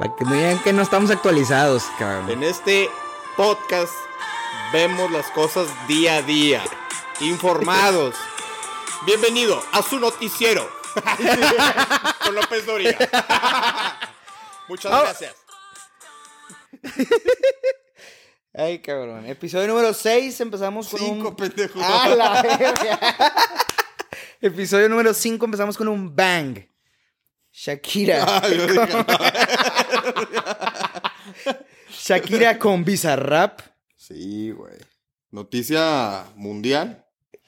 Para que no digan que no estamos actualizados, cabrón. En este podcast vemos las cosas día a día, informados. Bienvenido a su noticiero con López Doria. Muchas Ah. gracias. Ay, cabrón. Episodio número 6, empezamos con Cinco un... pendejos. ¡A la verga! Episodio número 5, empezamos con un bang. Shakira. Ah, Shakira con Bizarrap. Sí, güey. Noticia mundial.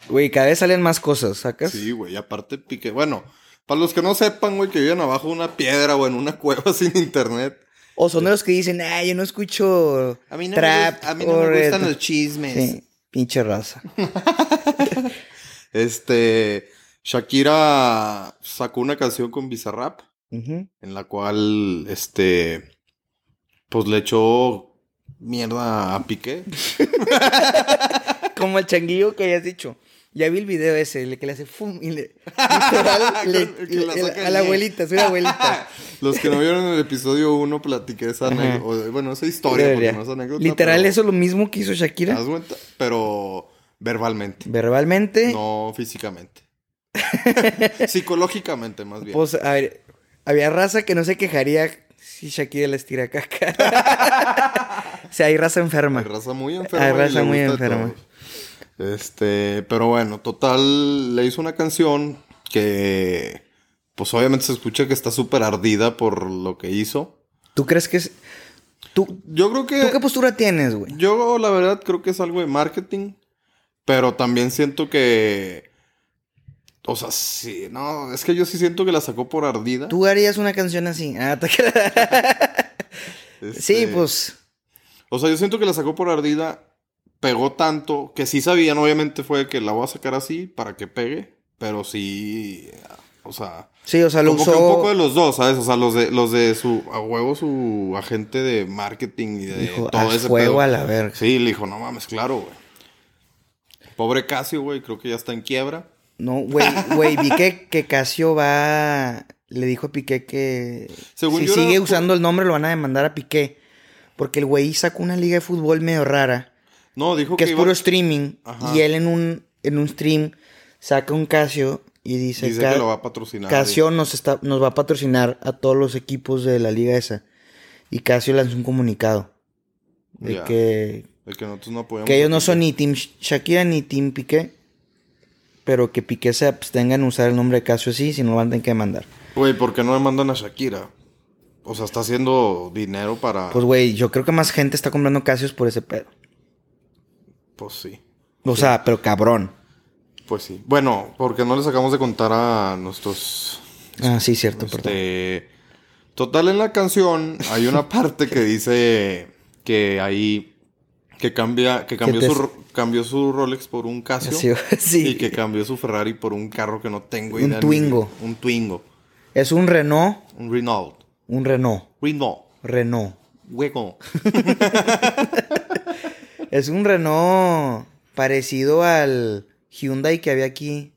Güey, cada vez salen más cosas, ¿sacas? Sí, güey. y Aparte, pique. Bueno, para los que no sepan, güey, que viven abajo de una piedra o en una cueva sin internet. O son de los que dicen, ay, yo no escucho A mí no, trap. me, gusta- a mí no me gustan reggaetón". los chismes. Sí, pinche raza. Este. Shakira sacó una canción con Bizarrap. En la cual, este. Pues le echó mierda a Piqué. Como el changuillo que habías dicho. Ya vi el video ese, el que le hace fum y le. literal, le- Que la le- saca a la abuelita, soy la abuelita. Los que no vieron el episodio 1, platiqué esa anécdota. Bueno, esa historia, porque no es anécdota. Literal, pero- eso es lo mismo que hizo ¿Te Shakira. das cuenta? Pero verbalmente. Verbalmente. No físicamente. Psicológicamente, más bien. Pues, a ver, había raza que no se quejaría si Shakira les tira caca. o sea, hay raza enferma. Hay raza muy enferma. Hay raza muy enferma. Este, pero bueno, total, le hizo una canción que, pues obviamente se escucha que está súper ardida por lo que hizo. ¿Tú crees que es.? ¿Tú, Yo creo que, ¿tú qué postura tienes, güey? yo la verdad creo que es algo de marketing, pero también siento que, o sea, sí, no, es que yo sí siento que la sacó por ardida. ¿Tú harías una canción así? Ah, te creas. Sí, Este, pues. O sea, yo siento que la sacó por ardida, pegó tanto, que sí sabían, obviamente fue que la voy a sacar así para que pegue, pero sí, o sea, Sí, o sea, lo como usó. que un poco de los dos, ¿sabes? O sea, los de, los de su, a huevo su agente de marketing y de Dijo, todo "Haz ese fuego pedo". a la verga. Sí, le dijo, no mames, claro, güey. Pobre Casio, güey, creo que ya está en quiebra. No, güey, güey, vi que, que Casio va. Le dijo a Piqué que. Según si era sigue usando el nombre, lo van a demandar a Piqué. Porque el güey sacó una liga de fútbol medio rara. No, dijo Que que, es iba- puro streaming. Ajá. Y él en un, en un stream saca un Casio y dice, dice "Ca- que lo va a patrocinar. Casio nos, está, nos va a patrocinar a todos los equipos de la liga esa. Y Casio lanzó un comunicado. De que, De que nosotros no que ellos no son ni Team Shakira ni Team Piqué. Pero que Piqué se abstenga en usar el nombre de Casio así, si no lo van a tener que demandar. Güey, ¿por qué no demandan a Shakira? O sea, está haciendo dinero para... Pues, güey, yo creo que más gente está comprando Casios por ese pedo. Pues sí. O sea, pero cabrón. Pues sí. Bueno, porque no les acabamos de contar a nuestros... Ah, sí, cierto, perdón. Este... Total, en la canción hay una parte que dice que ahí... Que cambia... Que cambió, te- su, cambió su Rolex por un Casio. Sí, sí. Y que cambió su Ferrari por un carro que no tengo Un idea ni- Twingo. Un Twingo. Es un Renault, Un Renault. un Renault, Renault. Renault. Hueco. Es un Renault parecido al Hyundai que había aquí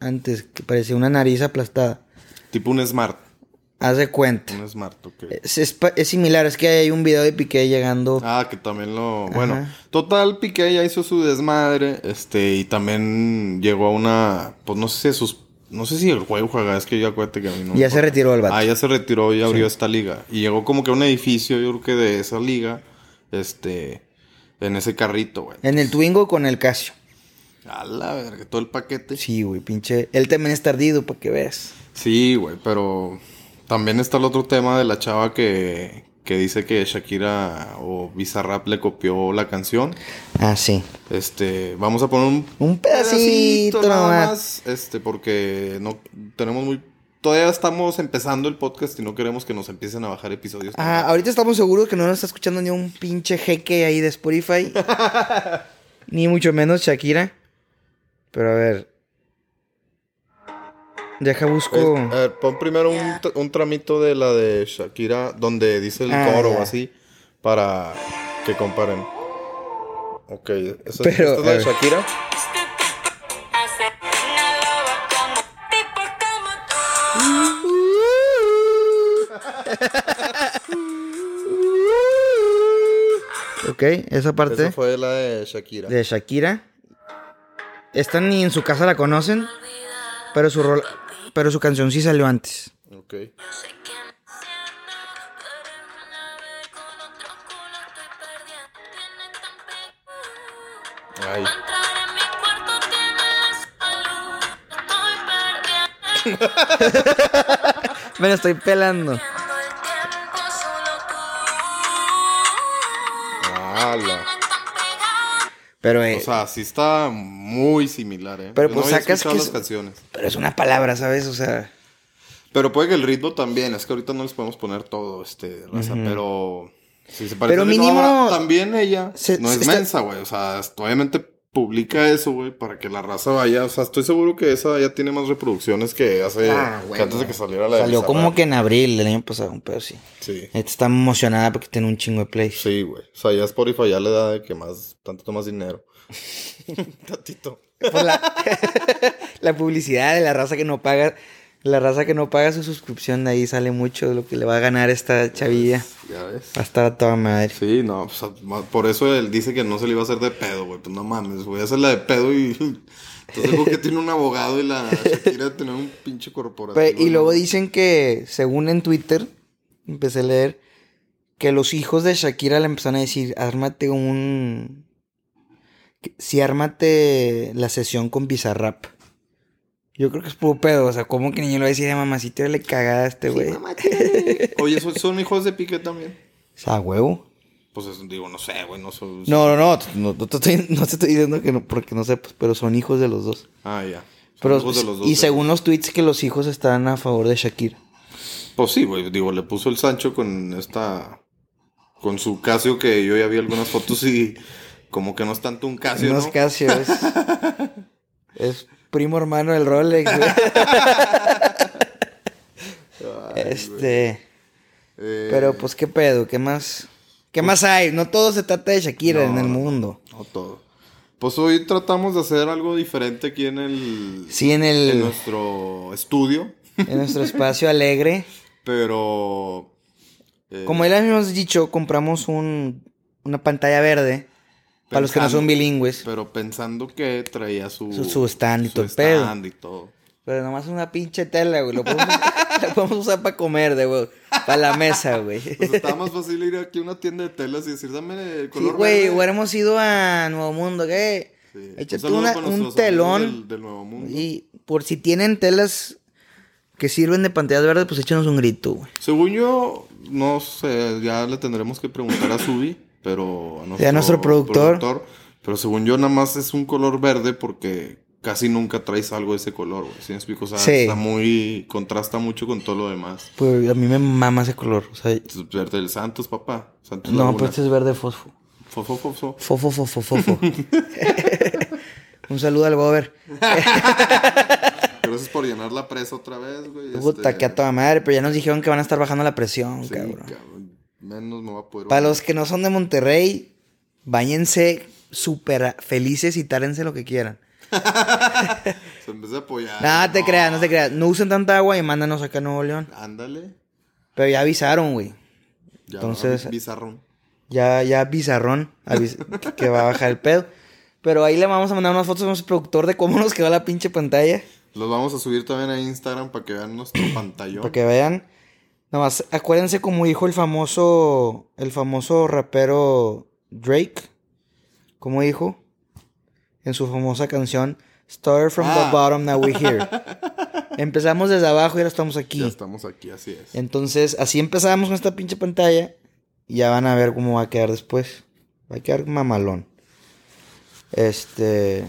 antes, que parecía una nariz aplastada. tipo un Smart. Haz de cuenta. Un Smart, ok. Es, es es similar, es que hay un video de Piqué llegando. Ah, que también lo... Bueno, total, Piqué ya hizo su desmadre, este, y también llegó a una, pues no sé si sus, no sé si el juego juega, es que yo acuérdate que a mí no ya se retiró el vato. Ah, ya se retiró y abrió esta liga. Y llegó como que a un edificio, yo creo que de esa liga, este, en ese carrito, güey. En el Twingo con el Casio. A la verga, todo el paquete. Sí, güey, pinche. Él también está ardido, para que veas. Sí, güey, pero también está el otro tema de la chava que, que dice que Shakira o Bizarrap le copió la canción. Ah, sí. Este, vamos a poner un Un pedacito nomás. más, este, porque no tenemos muy, todavía estamos empezando el podcast y no queremos que nos empiecen a bajar episodios. Ah, ahorita estamos seguros que no nos está escuchando ni un pinche jeque ahí de Spotify. ni mucho menos Shakira. Pero a ver. Deja busco. Eh, a ver, pon primero un, un tramito de la de Shakira donde dice el Ah, coro o así para que comparen. Ok, ¿esa, Pero, esta es la de. Shakira? ¿ok? Esa parte Esa fue la de Shakira. de Shakira. Esta ni en su casa la conocen, pero su, rol- pero su canción sí salió antes. Ok. Que me culo estoy. Ay. Mi cuarto Pero, eh, O sea, sí está muy similar, ¿eh? Pero, Yo pues, no sacas que las es- canciones. pero es una palabra, ¿sabes? O sea, Pero puede que el ritmo también, es que ahorita no les podemos poner todo, este, raza, pero... Si se parece Pero mínimo- también ella Se- no es está- mensa, güey. O sea, obviamente publica eso, güey, para que la raza vaya. O sea, estoy seguro que esa ya tiene más reproducciones que hace... Ah, que güey, antes de que saliera la de salió como que en abril del año pasado, pero sí. Sí. Esta está emocionada porque tiene un chingo de plays. Sí, güey. O sea, ya Spotify ya le da de que más... Tantito más dinero. Tantito. La, la publicidad de la raza que no paga. La raza que no paga su suscripción, de ahí sale mucho de lo que le va a ganar esta chavilla. Ya ves. Va a estar a toda madre. Sí, no, pues, ma- por eso él dice que no se le iba a hacer de pedo, güey. Pues no mames, voy a hacerla de pedo y. Entonces, creo que tiene un abogado y la Shakira tener un pinche corporativo. Y luego dicen que, según en Twitter, empecé a leer, que los hijos de Shakira le empezaron a decir, ármate un... que- Sí, ármate la sesión con Bizarrap. Yo creo que es puro pedo, o sea, ¿cómo que niño le va a decir a mamacita le cagada a este güey? Oye, ¿son, son hijos de Piqué también? O sea, huevo. Pues es- digo, no sé, güey, no son. No, no, no, no, no te estoy, no te estoy diciendo que no, porque no sepas, pero son hijos de los dos. Ah, ya. Son Pero, hijos de los dos, y según los tweets que los hijos están a favor de Shakira. Pues sí, güey, digo, le puso el Sancho con esta. Con su Casio, que yo ya vi algunas fotos y. Como que no es tanto un Casio, no ¿no? es Casio, es, es primo hermano del Rolex, güey. este, Eh, pero pues qué pedo, qué más, qué más hay. No todo se trata de Shakira No, en el mundo. No todo. Pues hoy tratamos de hacer algo diferente aquí en el. Sí, en el, en nuestro estudio. en nuestro espacio alegre. Pero. eh, Como ya habíamos dicho, compramos un, una pantalla verde para los que no son bilingües. Pero pensando que traía su. Su- su stand y su todo pedo. stand y todo. Pero nomás una pinche tela, güey. Lo podemos, la podemos usar para comer, de güey. Para la mesa, güey. Pues estaba más fácil ir aquí a una tienda de telas y decir, dame el Sí, color güey, verde". hubiéramos ido a Nuevo Mundo, ¿qué? Sí. Échate una- un nuestros telón. del Nuevo Mundo. Y por si tienen telas que sirven de pantallas verdes, pues échanos un grito, güey. Según yo, no sé, ya le tendremos que preguntar a Subi, pero a Ya, nuestro productor. Pero según yo, nada más es un color verde porque casi nunca traes algo de ese color, güey. ¿Sí me explico? O sea, Sí. está muy. contrasta mucho con todo lo demás. Pues a mí me mama ese color. O sea, Es verde del Santos, papá. Santos no, Laguna. pues este es verde fosfo. Fofo, fofo. Fofo, fofo, fofo. un saludo al Gober. Gracias por llenar la presa otra vez, güey. Puta, este, que a toda madre, pero ya nos dijeron que van a estar bajando la presión, sí, cabrón. cabrón. Menos me va a poder. Para los que no son de Monterrey, váyanse súper felices y tárense lo que quieran. En vez de apoyar. Nada, te creas, no te creas. No usen tanta agua y mándanos acá a Nuevo León. Ándale. Pero ya avisaron, güey. Ya, Entonces- Bizarrón. Ya, ya bizarrón avis- que va a bajar el pedo. Pero ahí le vamos a mandar unas fotos a nuestro productor de cómo nos quedó la pinche pantalla. Los vamos a subir también a Instagram para que vean nuestro pantallón. Para que vean. Nomás, acuérdense como dijo el famoso. El famoso rapero Drake. ¿Cómo dijo? En su famosa canción. Started from Ah. the bottom, now we're here. Empezamos desde abajo y ahora estamos aquí. Ya estamos aquí, así es. Entonces, así empezamos con esta pinche pantalla. Y ya van a ver cómo va a quedar después. Va a quedar mamalón. Este.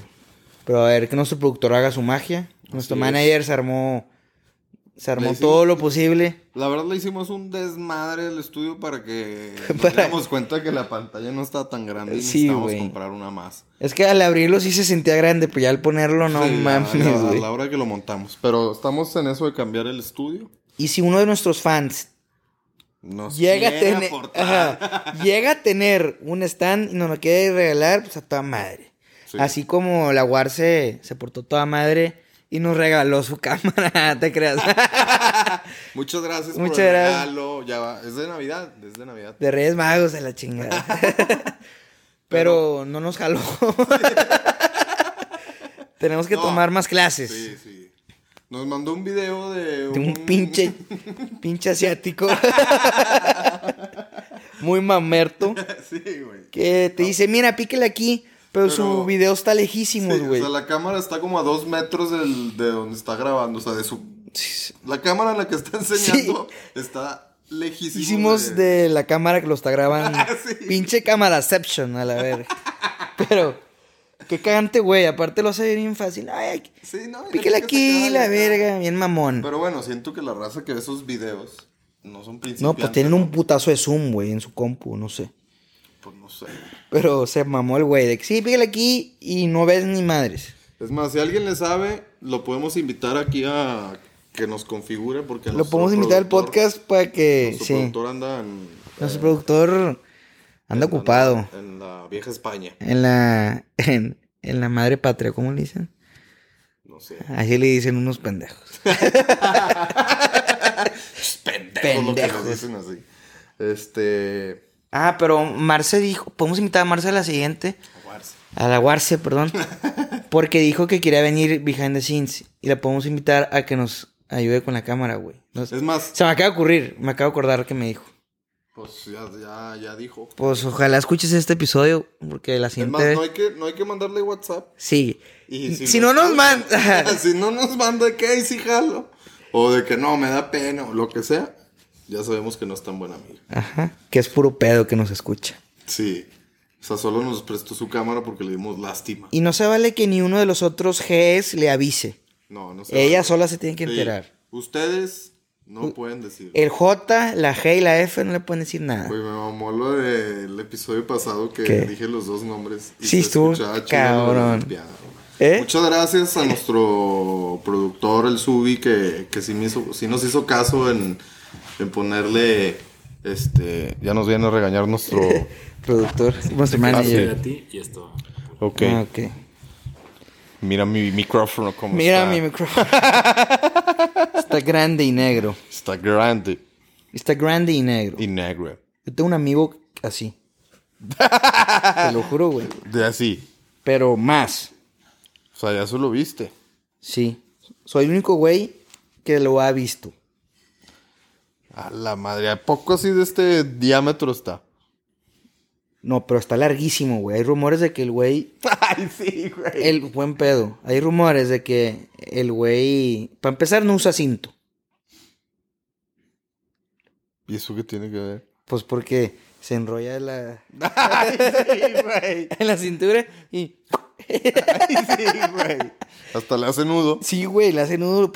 Pero a ver que nuestro productor haga su magia. Nuestro manager se armó. Se armó hicimos- todo lo posible. La verdad le hicimos un desmadre al estudio para que nos Para- diéramos cuenta que la pantalla no está tan grande y Sí, necesitamos comprar una más. Es que al abrirlo sí se sentía grande, pero ya al ponerlo no Sí, mames, a, la- a güey. la hora que lo montamos. Pero estamos en eso de cambiar el estudio. Y si uno de nuestros fans Nos llega a, tener, ajá, llega a tener un stand y nos lo quiere regalar, pues a toda madre. Sí. Así como la War se, se portó toda madre y nos regaló su cámara, te creas. Muchas gracias Muchas por el gracias. regalo. Ya va. Es de Navidad. Es de Navidad. De Reyes Magos a la chingada. Pero no nos jaló. Tenemos que No. tomar más clases. Sí, sí. Nos mandó un video de De un pinche, pinche asiático. Muy mamerto. sí, güey. Que te dice, mira, píquele aquí. Pero, su video está lejísimos, Sí, güey. o sea, la cámara está como a dos metros del- de donde está grabando. O sea, de su. La cámara en la que está enseñando está lejísimos. Hicimos de la cámara que lo está grabando. Sí. Pinche cámaraception, a la verga. Pero, qué cagante, güey. Aparte lo hace bien fácil. Ay, Sí, no. píquele aquí, la verga. Bien mamón. Pero bueno, siento que la raza que ve esos videos no son principiantes. no, pues tienen un putazo de zoom, güey, en su compu, no sé. Pues no sé. Pero se mamó el güey de que sí, píquele aquí y no ves ni madres. Es más, si alguien le sabe, lo podemos invitar aquí a que nos configure porque Lo podemos invitar al podcast para que. Nuestro Sí. productor anda en... Nuestro eh, productor anda en- ocupado. En la vieja España. En la. En, en la madre patria, ¿cómo le dicen? No sé. Así le dicen unos pendejos. Pendejos lo que Pendejos. nos dicen así. Este... Ah, pero Marce dijo. Podemos invitar a Marce a la siguiente. A la Warce, perdón. Porque dijo que quería venir behind the scenes. Y la podemos invitar a que nos ayude con la cámara, güey. Es más, Se me acaba de ocurrir. Me acabo de acordar que me dijo. pues ya, ya, ya dijo. Pues ojalá escuches este episodio. Porque la Es siguiente más, vez. no hay, que, no hay que mandarle WhatsApp. Sí. Y si, no nos manda si no nos manda que ahí sí jalo. O de que no, me da pena o lo que sea. Ya sabemos que no es tan buen amigo. Ajá. Que es puro pedo que nos escucha. Sí. O sea, solo nos prestó su cámara porque le dimos lástima. Y no se vale que ni uno de los otros Gs le avise. No, no sé. Ella sola se tiene que Sí. enterar. Ustedes no pueden decir. El J, la G y la F no le pueden decir nada. Güey, me mamó lo del episodio pasado que ¿Qué? dije los dos nombres. y Sí, se la cabrón. ¿Eh? Muchas gracias a nuestro productor, el Subi, que, que sí, me hizo, sí nos hizo caso en, en ponerle. Este. Ya nos viene a regañar nuestro. Productor, nuestro manager. a ti y esto. Ok. Ah, ok. Mira mi micrófono como Mira está. mi micrófono. Está grande y negro. Está grande Está grande y negro. y negro. Yo tengo un amigo así. Te lo juro, güey. De así. Pero más. O sea, ya eso lo viste. Sí. Soy el único güey que lo ha visto. A la madre. ¿A poco así de este diámetro está? No, pero está larguísimo, güey. Hay rumores de que el güey. Ay, sí, güey. El buen pedo. Hay rumores de que el güey. Para empezar, no usa cinto. ¿Y eso qué tiene que ver? Pues porque se enrolla en la, Ay, sí, güey. en la cintura y. Ay, sí, güey. Hasta le hace nudo. Sí, güey, le hace nudo.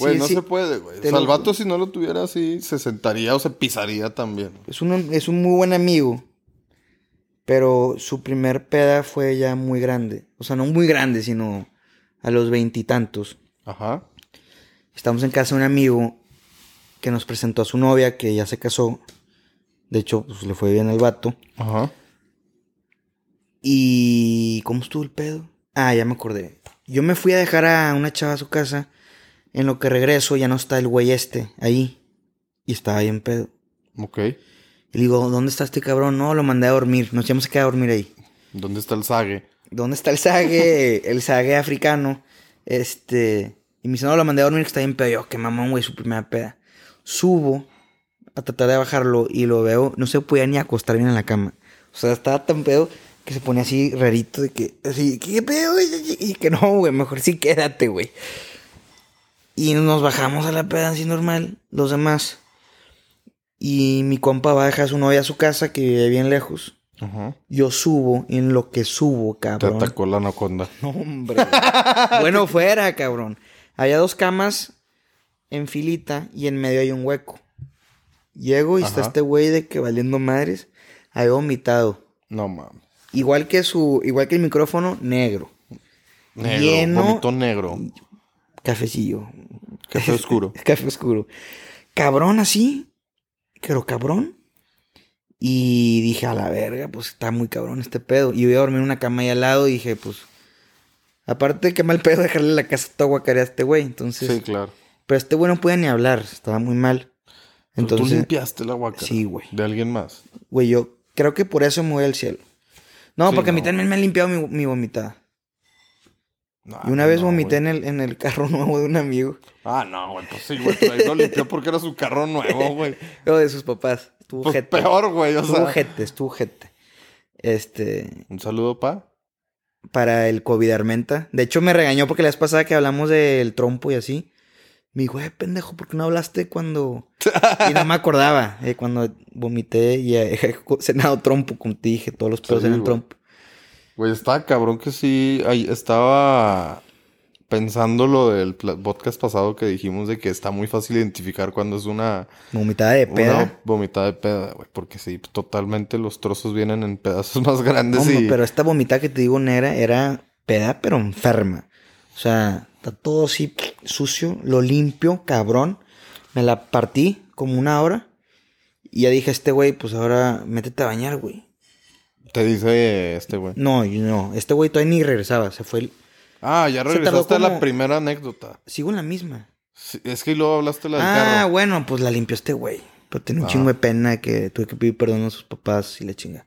Güey, sí, no sí. se puede, güey. O sea, el vato si no lo tuviera así, se sentaría o se pisaría también. Es un, es un muy buen amigo. Pero su primer peda fue ya muy grande. O sea, no muy grande, sino a los veintitantos. Ajá. Estamos en casa de un amigo que nos presentó a su novia, que ya se casó. De hecho, pues le fue bien al vato. Ajá. Y. ¿Cómo estuvo el pedo? Ah, ya me acordé. Yo me fui a dejar a una chava a su casa. En lo que regreso ya no está el güey este ahí. Y estaba ahí en pedo. Ok. Y le digo, ¿dónde está este cabrón? No, lo mandé a dormir. Nos íbamos a quedar a dormir ahí. ¿Dónde está el sague? ¿Dónde está el sague? el sague africano. Este. Y me dice, no, lo mandé a dormir que está bien pedo. Yo, qué mamón, güey, su primera peda. Subo a tratar de bajarlo y lo veo. No se podía ni acostar bien en la cama. O sea, estaba tan pedo que se ponía así rarito de que, así, ¿qué pedo? Y que no, güey, mejor sí quédate, güey. Y nos bajamos a la peda así normal, los demás. Y mi compa va a su novia a su casa, que vive bien lejos. Yo subo, y en lo que subo, Te cabrón. atacó la anaconda. No, hombre. bueno, fuera, cabrón. Había dos camas en filita y en medio hay un hueco. Llego y está este güey de que valiendo madres. Había vomitado. No mames. Igual que su, igual que el micrófono, negro. Negro. Lleno- Vomito negro. Cafecillo. Café oscuro. Café oscuro. Cabrón así. Pero cabrón. Y dije, a la verga, pues está muy cabrón este pedo. Y iba a dormir en una cama ahí al lado y dije, pues. Aparte, qué mal pedo dejarle la casa toda guacarea a este güey. Entonces. Sí, claro. Pero este güey no podía ni hablar. Estaba muy mal. Pero tú Entonces. limpiaste la guaca. Sí, güey. De alguien más. Güey, yo creo que por eso me voy al cielo. No, Sí, porque a mí también me han limpiado mi, mi vomitada. Y una vez no, vomité en el, en el carro nuevo de un amigo. Ah, no, güey, pues sí, güey. Pero ahí lo limpió porque era su carro nuevo, güey. O de sus papás. Estuvo Pues jete. peor, güey, o Estuvo sea. jete, estuvo jete. Este, Un saludo, pa. para el COVID Armenta. De hecho, me regañó porque la vez pasada que hablamos del trompo y así. Me dijo, eh, pendejo, ¿por qué no hablaste cuando...? y no me acordaba. eh, cuando vomité y eh, cenado trompo, como te dije, todos los pedos Sí, eran trompo. Güey, estaba cabrón que sí. Ahí estaba pensando lo del podcast pasado que dijimos de que está muy fácil identificar cuando es una, Vomitada de peda. una vomitada de peda, güey. Porque sí, totalmente los trozos vienen en pedazos más grandes No, y... pero esta vomitada que te digo negra era peda, pero enferma. O sea, está todo así sucio, lo limpio, cabrón. Me la partí como una hora. Y ya dije, este güey, pues ahora métete a bañar, güey. Te dice este güey. No, no. Este güey todavía ni regresaba. Se fue. el- Ah, ya regresaste a la primera anécdota. Sigo en la misma. Sí, es que luego hablaste la del Ah, carro. bueno, pues la limpió este güey. Pero tenía un Ah. chingo de pena que tuve que pedir perdón a sus papás y la chinga.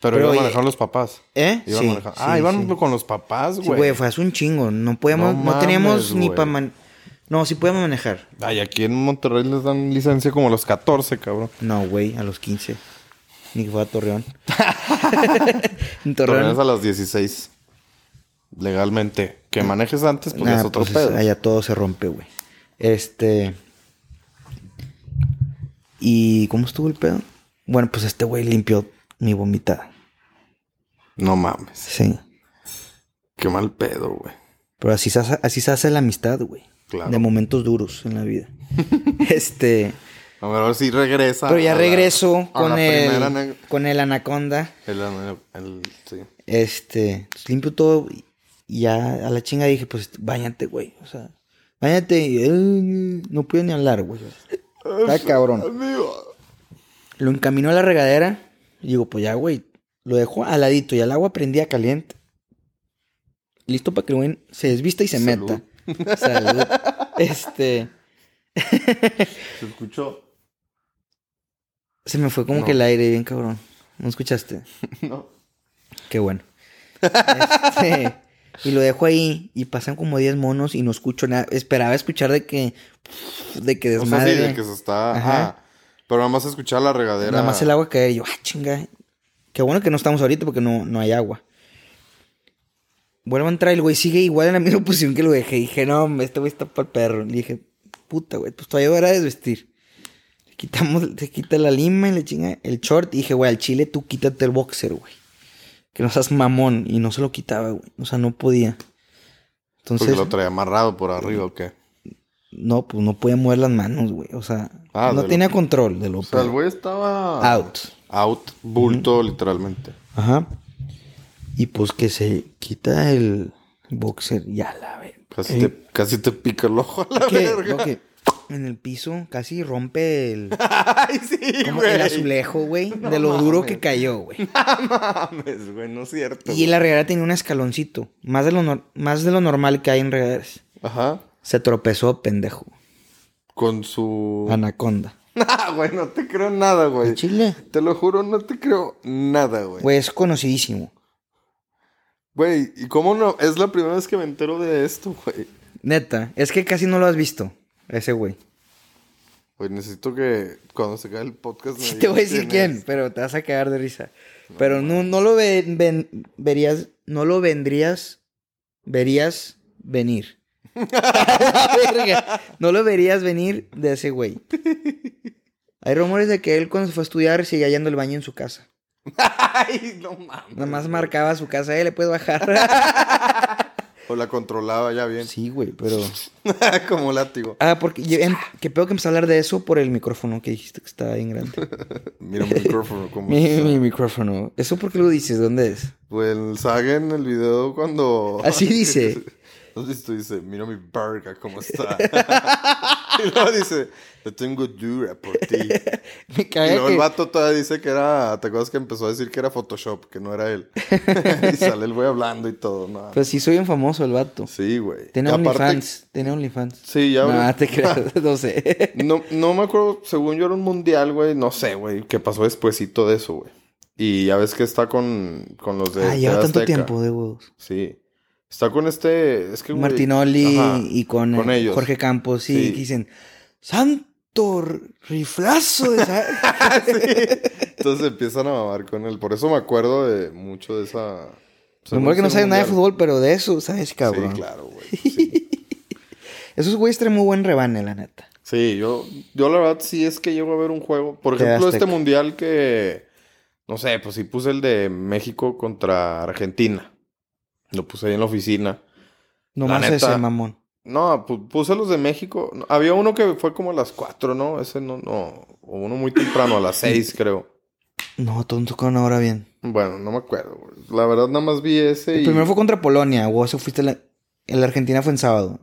Pero, pero, iban oye, manejando los papás. ¿Eh? Iban Sí, ah, iban sí. con los papás, güey. güey, fue hace un chingo. No podíamos, No no, teníamos ni para man... No, sí podíamos manejar. Ay, aquí en Monterrey les dan licencia como a los 14, cabrón. No, güey, a los 15. Ni que fuera a Torreón. en Torreón es Torreón. a las 16. Legalmente. Que manejes antes, pues Nah, es otro pues, pedo. allá todo se rompe, güey. Este. ¿Y cómo estuvo el pedo? Bueno, pues este güey limpió mi vomitada. No mames. Sí. Qué mal pedo, güey. Pero así se hace, así se hace la amistad, güey. Claro. De momentos duros en la vida. este. A ver, ahora sí regresa. Pero ya la- regreso con el, con el anaconda. el- el- sí. Este, pues, limpio todo y ya a la chinga dije, pues bañate, güey. O sea, bañate y eh, no pude ni hablar, güey. Está cabrón. Lo encaminó a la regadera y digo, pues ya, güey. Lo dejó al ladito y el agua prendía caliente. Listo para que el güey se desvista y se Salud. meta. Salud. Este, Se escuchó. Se me fue como No. que el aire bien cabrón. ¿No escuchaste? No. Qué bueno. Este, y lo dejo ahí y pasan como 10 monos y no escucho nada. Esperaba escuchar de que de que O sea, desmadre. sí, de que se está. Ajá. Ajá. Pero nada más escuchar la regadera. Nada más el agua caer y yo, ah, chinga. Qué bueno que no estamos ahorita porque no, no hay agua. Vuelvo a entrar y el güey sigue igual en la misma posición que lo dejé. Y dije, no, este güey está para el perro. Le dije, puta, güey, pues todavía era desvestir. Quitamos, se quita la lima y le chinga el short. Y dije, güey, al chile tú quítate el boxer, güey. Que no seas mamón. Y no se lo quitaba, güey. O sea, no podía. Entonces, Porque lo traía amarrado por arriba o qué. no, pues no podía mover las manos, güey. O sea, Ah, no lo tenía control de lo O sea, el güey estaba. Out. Out. Bulto, literalmente. Ajá. Y pues que se quita el boxer, ya la ve. Casi, Eh, te, casi te pica el ojo a la verga. Lo que en el piso casi rompe el, Ay, sí, como el azulejo, güey, de lo duro que cayó, güey. No mames, güey, no es cierto. Y la regadera tenía un escaloncito, más de lo, más de lo normal que hay en regaderas. Ajá. Se tropezó, pendejo. Con su. Anaconda. Ah, güey, no te creo nada, güey. ¿En Chile? Te lo juro, no te creo nada, güey. Güey, es conocidísimo. Güey, ¿y cómo no? Es la primera vez que me entero de esto, güey. Neta, es que casi no lo has visto, ese güey. Güey, necesito que cuando se acabe el podcast. me Sí te voy a decir quién, pero te vas a cagar de risa. Pero no, no lo ve- ven- verías, no lo vendrías, verías venir. Verga, no lo verías venir de ese güey. Hay rumores de que él cuando se fue a estudiar seguía yendo al baño en su casa. Ay, no mames. Nada más marcaba su casa, eh, le puedes bajar. O la controlaba ya bien. sí, güey, pero... Como látigo. Ah, porque que peor que empecé a hablar de eso por el micrófono que dijiste que estaba bien grande. Mira mi micrófono como mi, mi micrófono. ¿Eso por qué lo dices? ¿Dónde es? Pues el Saga en el video cuando... Así dice. Si tú dice, mira mi verga cómo está. y luego dice, te tengo dura por ti. Me Y caga luego el vato todavía dice que era, ¿te acuerdas que empezó a decir que era Photoshop, que no era él? y sale el güey hablando y todo, no. Pues sí, soy bien famoso el vato. Sí, güey. Tiene Y OnlyFans. Tiene OnlyFans. Sí, ya. No, ahorita- te creas. No sé. No, no me acuerdo, según yo era un mundial, güey, no sé, güey, qué pasó despuésito de eso, güey. Y ya ves que está con, con los de. Ah, lleva tanto Azteca. tiempo de huevos. Sí. Está con este. Es que, Martinoli ajá, y con, con eh, ellos. Jorge Campos, sí, Sí. que dicen, santo riflazo de esa-". Entonces empiezan a mamar con él. Por eso me acuerdo de mucho de esa. Me acuerdo que no sabes nada de fútbol, pero de eso, ¿sabes, cabrón? Sí, claro, güey. Sí. Esos güeyes traen muy buen rebane, la neta. Sí, yo, yo la verdad sí es que llego a ver un juego. Por ejemplo, este mundial que. No sé, pues sí puse el de México contra Argentina. Lo puse ahí en la oficina. Nomás neta. ese mamón. No, pu- puse los de México. Había uno que fue como a las 4, ¿no? Ese no, no. O uno muy temprano, a las 6, creo. No, todos tocaron ahora bien. Bueno, no me acuerdo. La verdad, nada más vi ese El y. primero fue contra Polonia, o eso fuiste la... El Argentina fue en sábado.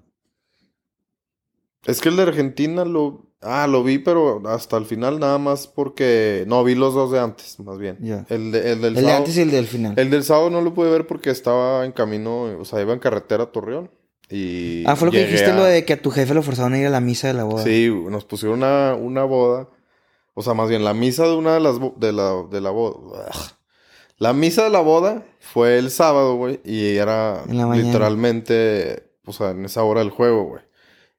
Es que el de Argentina lo. Ah, lo vi, pero hasta el final nada más porque. No, vi los dos de antes, más bien. El, de- el del El de sábado. antes y el del final. El del sábado no lo pude ver porque estaba en camino, o sea, iba en carretera a Torreón. Y Ah, fue lo que dijiste, a- lo de que a tu jefe lo forzaron a ir a la misa de la boda. Sí, nos pusieron una, una boda. O sea, más bien la misa de una de las de la, de la boda. Ugh. La misa de la boda fue el sábado, güey. Y era literalmente, o sea, en esa hora del juego, güey.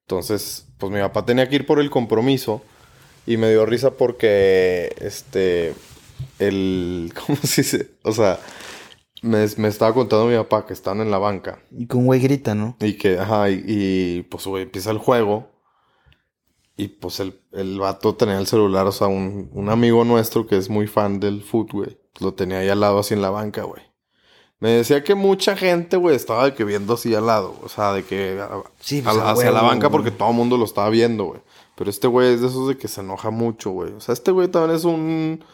Entonces, pues mi papá tenía que ir por el compromiso. Y me dio risa porque, este, el, ¿cómo se dice? O sea, me, me estaba contando mi papá que están en la banca. Y que un güey grita, ¿no? Y que, ajá, y, y, pues, güey, empieza el juego. Y pues el, el vato tenía el celular, o sea, un, un amigo nuestro que es muy fan del foot, güey. Lo tenía ahí al lado, así en la banca, güey. Me decía que mucha gente, güey, estaba de que viendo así al lado. O sea, de que a- Sí, pues, a hacia la banca porque todo el mundo lo estaba viendo, güey. Pero este güey es de esos de que se enoja mucho, güey. O sea, este güey también es un...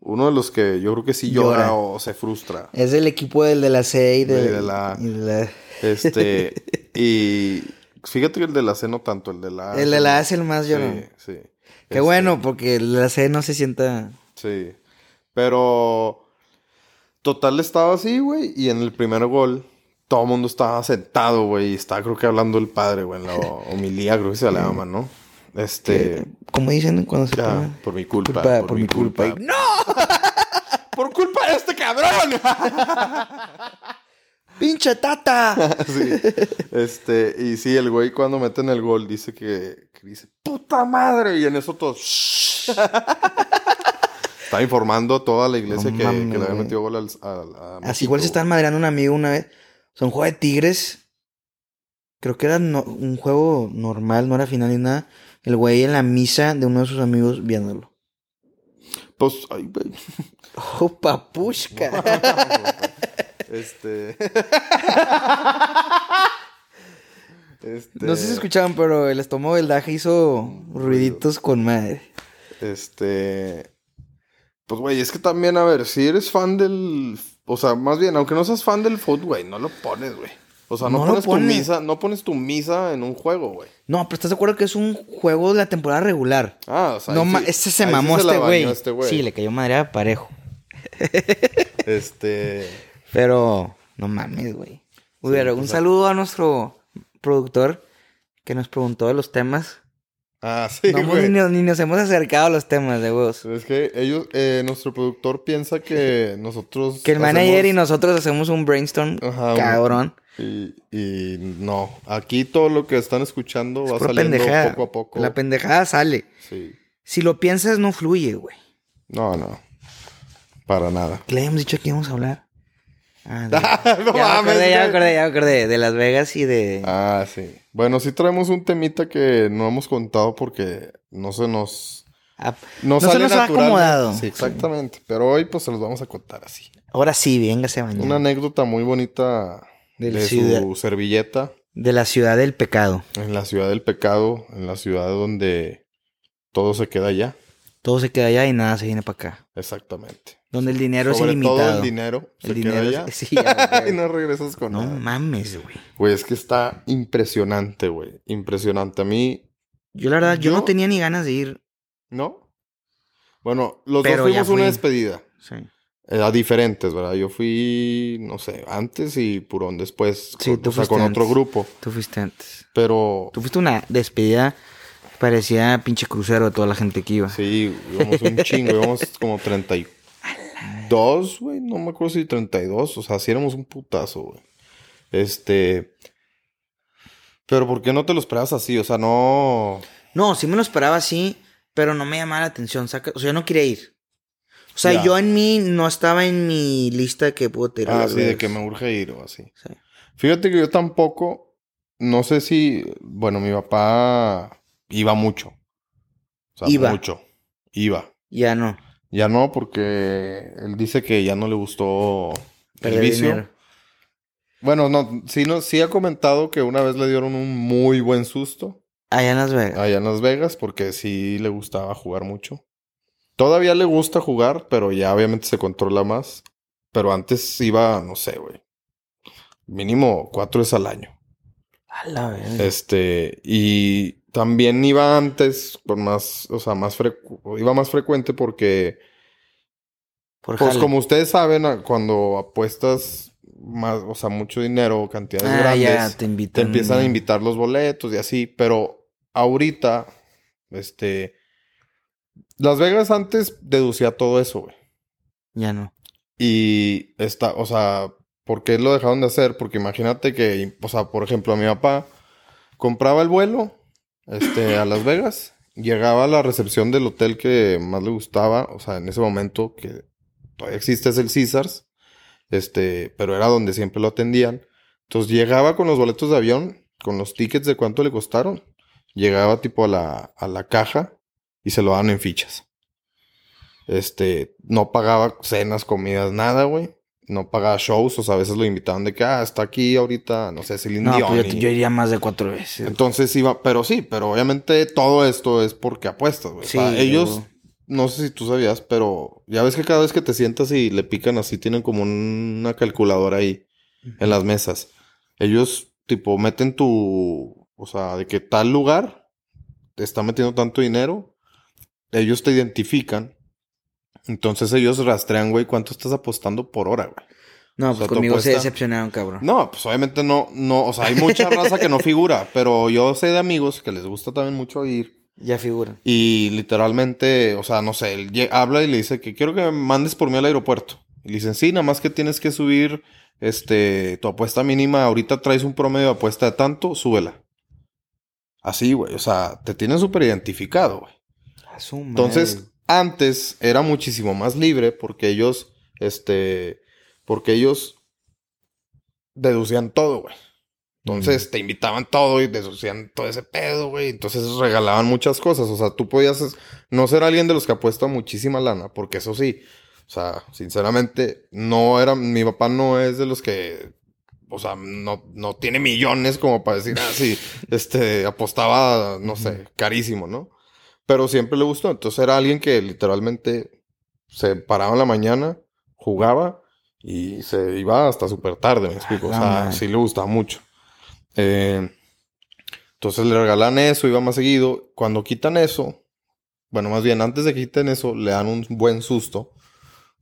Uno de los que yo creo que sí llora, Llora. o se frustra. Es del equipo del de la C y de, Y de la- y de la- Este, y fíjate que el de la C no tanto, el de la A El de la A es el más Sí, llorón. sí. Qué Este, bueno, porque el de la C no se sienta... Sí. Pero, total estaba así, güey, y en el primer gol, todo el mundo estaba sentado, güey, y estaba creo que hablando el padre, güey, en la homilía, creo que se le llama, ¿no? Este, Como dicen cuando se ya, por mi culpa, Culpa- por, por mi mi culpa. culpa. ¡No! ¡Por culpa de este cabrón! ¡Pinche tata! Sí. Este, y sí, el güey cuando meten el gol dice que, que dice, puta madre, y en eso todos. Está informando toda la iglesia No que, mames, que le había metido gol al, al- a Así igual se estaban madreando un amigo una vez. O sea, un juego de tigres. Creo que era no- un juego normal, no era final ni nada. El güey en la misa de uno de sus amigos viéndolo. Pues, ay, güey. ¡Oh, papushka! Este. este. No sé si escuchaban, pero el estómago del Daje hizo ruiditos con madre. Este. Pues, güey, es que también, a ver, si eres fan del. O sea, más bien, aunque no seas fan del fútbol, güey, no lo pones, güey. O sea, no, pones tu misa, no pones tu misa en un juego, güey. No, pero ¿estás de acuerdo que es un juego de la temporada regular? Ah, o sea, no, sí- ese se sí mamó se la este güey. este güey. sí, le cayó madre a parejo. Este. Pero, no mames, güey. Pero un saludo a nuestro productor que nos preguntó de los temas. Ah, sí, no güey. ni, nos- ni nos hemos acercado a los temas de vos. Es que ellos, eh, nuestro productor piensa que nosotros. Que el manager y nosotros hacemos un brainstorm Ajá, cabrón. Y, y no, aquí todo lo que están escuchando Es va saliendo pendejada. poco a poco. La pendejada sale. Sí. Si lo piensas, no fluye, güey. No, no. Para nada. ¿Qué le habíamos dicho que íbamos a hablar? Ah, de- no ya me mames, acordé, ya me acordé, ya me acordé. De Las Vegas y de... Ah, sí. Bueno, sí traemos un temita que no hemos contado porque no se nos... Ah, No, No se nos ha acomodado. Sí, exactamente. Pero hoy pues se los vamos a contar así. ahora sí, véngase a bañar. Una anécdota muy bonita de ciudad- su servilleta De la ciudad del pecado. en la ciudad del pecado, en la ciudad donde todo se queda allá. Todo se queda allá y nada se viene para acá. Exactamente. Donde el dinero Sobre es ilimitado. todo el dinero se El queda dinero allá. es- sí, ya, y no regresas con No nada. mames, güey. Güey, es que está impresionante, güey. Impresionante. A mí, Yo la verdad, yo, Yo- no tenía ni ganas de ir. ¿no? Bueno, los Pero dos fuimos una despedida. Sí. Eh, a diferentes, ¿verdad? Yo fui, no sé, antes y Purón después. Sí, con, tú o sea, con otro grupo. Tú fuiste antes. Pero Tú fuiste una despedida. Parecía pinche crucero de toda la gente que iba. sí, íbamos un chingo. íbamos como 32 32, güey. No me acuerdo si 32. O sea, sí éramos un putazo, güey. Este. Pero ¿por qué no te lo esperabas así? O sea, no. No, sí me lo esperaba así, pero no me llamaba la atención. saca- O sea, yo no quería ir. O sea, Ya. yo en mí no estaba en mi lista de que puedo tirar. Ah, sí, de que me urge ir o así. Sí. Fíjate que yo tampoco. No sé si. Bueno, mi papá iba mucho. O sea, Iba. mucho. Iba. Ya no. Ya no, porque él dice que ya no le gustó el vicio. dinero. Bueno, no, sí, no, sí ha comentado que una vez le dieron un muy buen susto Allá en Las Vegas. allá en Las Vegas porque sí le gustaba jugar mucho. Todavía le gusta jugar, pero ya obviamente se controla más. Pero antes iba, no sé, güey. Mínimo cuatro veces al año. A la verga. Este, y también iba antes con más, o sea, más frecu- iba más frecuente porque Por Pues jale. como ustedes saben, cuando apuestas más, o sea, mucho dinero, cantidades Ah, grandes, ya, te te empiezan a invitar los boletos y así, pero ahorita, este, Las Vegas antes deducía todo eso, güey. Ya no. Y está, o sea, ¿por qué lo dejaron de hacer? Porque imagínate que, o sea, por ejemplo, a mi papá compraba el vuelo, este, a Las Vegas, llegaba a la recepción del hotel que más le gustaba, o sea, en ese momento que todavía existe es el Caesars, este, pero era donde siempre lo atendían. Entonces llegaba con los boletos de avión, con los tickets de cuánto le costaron, llegaba tipo a la, a la caja y se lo daban en fichas. Este, no pagaba cenas, comidas, nada, güey. No pagaba shows, o sea, a veces lo invitaban de que, ah, está aquí ahorita, no sé, Celine No, Dion pues yo, y- yo iría más de cuatro veces. Entonces iba, pero sí, pero obviamente todo esto es porque apuestas, güey. O sea, Sí, ellos, no sé si tú sabías, pero ya ves que cada vez que te sientas y le pican así, tienen como una calculadora ahí en las mesas. Ellos, tipo, meten tu, o sea, de que tal lugar te está metiendo tanto dinero, ellos te identifican. Entonces ellos rastrean, güey, cuánto estás apostando por hora, güey. No, o pues sea, conmigo se decepcionaron, cabrón. No, pues obviamente no, no, o sea, hay mucha raza que no figura, pero yo sé de amigos que les gusta también mucho ir Ya figuran. y literalmente, o sea, no sé, él habla y le dice que quiero que me mandes por mí al aeropuerto. Y le dicen, sí, nada más que tienes que subir, este, tu apuesta mínima, ahorita traes un promedio de apuesta de tanto, súbela. Así, güey, o sea, te tienen súper identificado, güey. Entonces, antes era muchísimo más libre porque ellos, este, porque ellos deducían todo, güey. Entonces, te invitaban todo y deducían todo ese pedo, güey. Entonces, regalaban muchas cosas. O sea, tú podías no ser alguien de los que apuesta muchísima lana, porque eso sí, o sea, sinceramente, no era, mi papá no es de los que, o sea, no, no tiene millones como para decir, ah, sí, este, apostaba, no sé, carísimo, ¿no? Pero siempre le gustó. Entonces era alguien que literalmente se paraba en la mañana, jugaba y se iba hasta súper tarde, me explico. O la sea, sí le gustaba mucho. Eh, entonces le regalan eso, iba más seguido. Cuando quitan eso, bueno, más bien antes de que quiten eso, le dan un buen susto.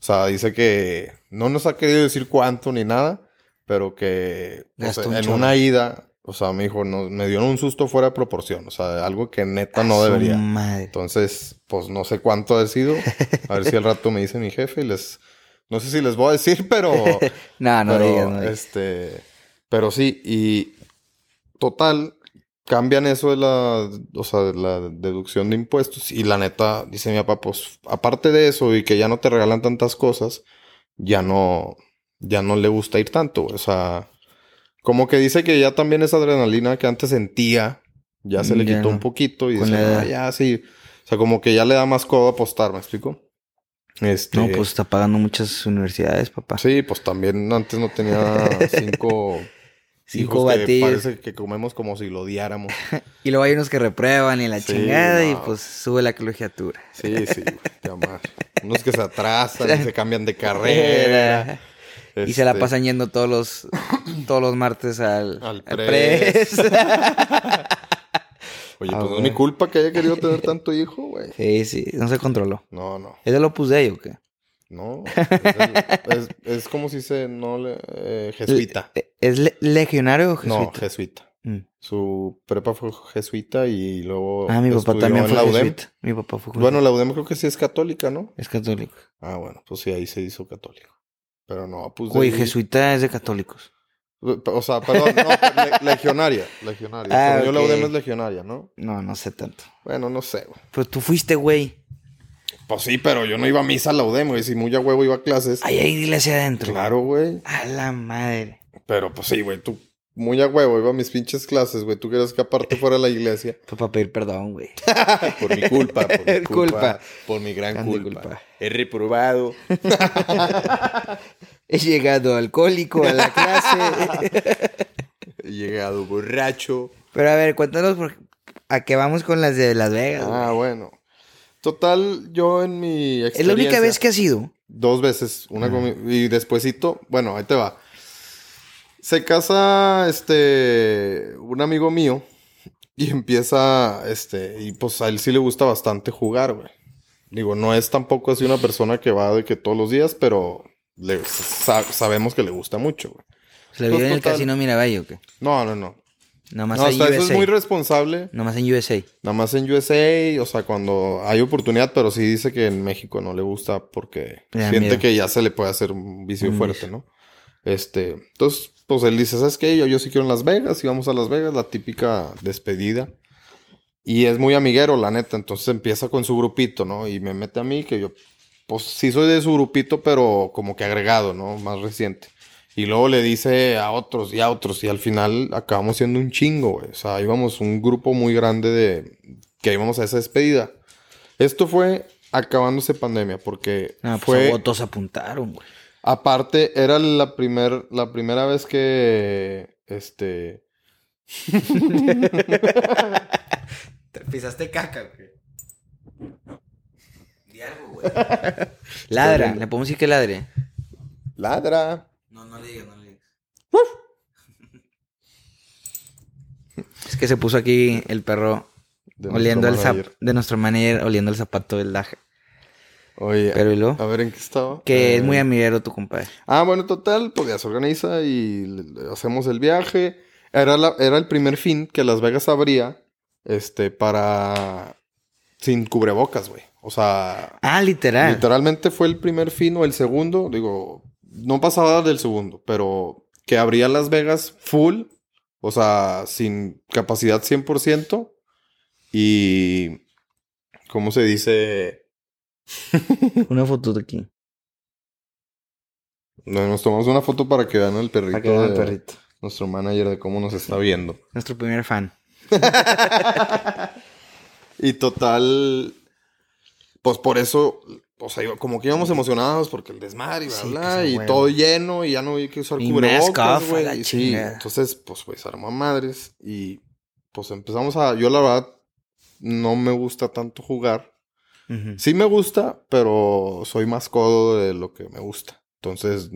O sea, dice que no nos ha querido decir cuánto ni nada, pero que en una ida, o sea, me dijo, no, me dieron un susto fuera de proporción. O sea, algo que neta no debería. madre. Entonces, pues no sé cuánto ha sido. A ver si al rato me dice mi jefe y les. No sé si les voy a decir, pero. No, no pero, digas, no digas. Este. Pero sí, y. Total, cambian eso de la. O sea, de la deducción de impuestos. Y la neta, dice mi papá, pues aparte de eso y que ya no te regalan tantas cosas, ya no. Ya no le gusta ir tanto. O sea. Como que dice que ya también esa adrenalina que antes sentía, ya se le Ya quitó no. un poquito y Con dice, la. "Ah, ya sí. O sea, como que ya le da más codo apostar, ¿me explico? Este, No, pues está pagando muchas universidades, papá. Sí, pues también antes no tenía cinco, Cinco batillos. parece que comemos como si lo odiáramos. Y luego hay unos que reprueban y la Sí, chingada y pues sube la colegiatura. Sí, sí, güey, ya más. Unos que se atrasan y se cambian de carrera. Y se la Este, pasan yendo todos los todos los martes al, Al al pres. pres. Oye, Ah, pues no es mi culpa que haya querido tener tanto hijo, güey. sí, sí, no se controló. No, no, ¿Es del Opus Dei o qué? no. Es, el- es- es como si se no le. eh, jesuita. Le- ¿Es le- legionario o No, jesuita? jesuita. Mm. Su prepa fue jesuita y luego Ah, mi papá también fue jesuita. Mi papá fue Bueno, jesuita. la UDEM creo que sí es católica, ¿no? Es católico. Ah, bueno, pues sí, ahí se hizo católico. Pero no, pues... de Güey, jesuita es de católicos. O sea, perdón, no, le- legionaria, legionaria. Ah, yo la. UDEM es legionaria, ¿no? No, no sé tanto. Bueno, no sé, güey. Pero tú fuiste, güey. Pues sí, pero yo no iba a misa a la UDEM, güey. Si muy a huevo iba a clases. Ahí hay iglesia adentro. Claro, güey. A la madre. Pero pues sí, güey, tú muy a huevo iba a mis pinches clases, güey. Tú querías que aparte fuera la iglesia. Para pedir perdón, güey. Por mi culpa, por mi culpa. Culpa. Por mi gran Grande culpa. culpa. He reprobado. He llegado alcohólico a la clase. He llegado borracho. Pero a ver, cuéntanos por... a qué vamos con las de Las Vegas. güey? Ah, bueno. Total, yo en mi experiencia... es la única vez que has ido. Dos veces, una con mi- y despuesito, bueno, ahí te va. Se casa este un amigo mío y empieza este y pues a él sí le gusta bastante jugar, güey. Digo, no es tampoco así una persona que va de que todos los días, pero le, sa- sabemos que le gusta mucho, güey. ¿Se vivió Pues, en el casino Miravalle o qué? No, no, no. Nomás No, en hasta eso es USA. muy responsable. Nomás en USA. Nada más en USA, o sea, cuando hay oportunidad, pero sí dice que en México no le gusta porque siente miedo. que ya se le puede hacer un vicio fuerte. ¿no? Este, entonces, pues él dice, ¿sabes qué? Yo, yo sí quiero en Las Vegas y vamos a Las Vegas, la típica despedida. Y es muy amiguero, la neta, entonces empieza con su grupito, ¿no? Y me mete a mí, que yo, pues sí soy de su grupito, pero como que agregado, ¿no? Más reciente. Y luego le dice a otros y a otros y al final acabamos siendo un chingo, güey. O sea, íbamos un grupo muy grande de que íbamos a esa despedida. Esto fue acabándose pandemia porque No, pues fue a votos apuntaron, güey. Aparte era la primer la primera vez que este Te pisaste caca, güey. Di algo, güey. Ladra, le podemos decir que ladre. ladra. No, no le digas, no le digas. es que se puso aquí el perro de oliendo el zap de nuestro manager, oliendo el zapato del Daja. Oye, Pero y luego, a ver en qué estaba. que Eh, es muy amiguero tu compadre. Ah, bueno, total, pues ya se organiza y hacemos el viaje. Era, la- era el primer fin que Las Vegas abría, este, para... Sin cubrebocas, güey. O sea, Ah, literal. literalmente fue el primer fin o el segundo, digo, no pasaba del segundo, pero que abría Las Vegas full, o sea, sin capacidad 100% y... ¿Cómo se dice? Una foto de aquí. Nos tomamos una foto para que vean el perrito. Para que vean perrito. nuestro manager de cómo nos está viendo. Nuestro primer fan. Y total, pues por eso, o sea, como que íbamos emocionados porque el desmadre y bla, Sí, bla, pues, y todo lleno y ya no había que usar Y cubrebocas, güey. Sí, entonces, pues, pues, armó a madres y pues empezamos a, yo la verdad, no me gusta tanto jugar. Sí me gusta, pero soy más codo de lo que me gusta. Entonces,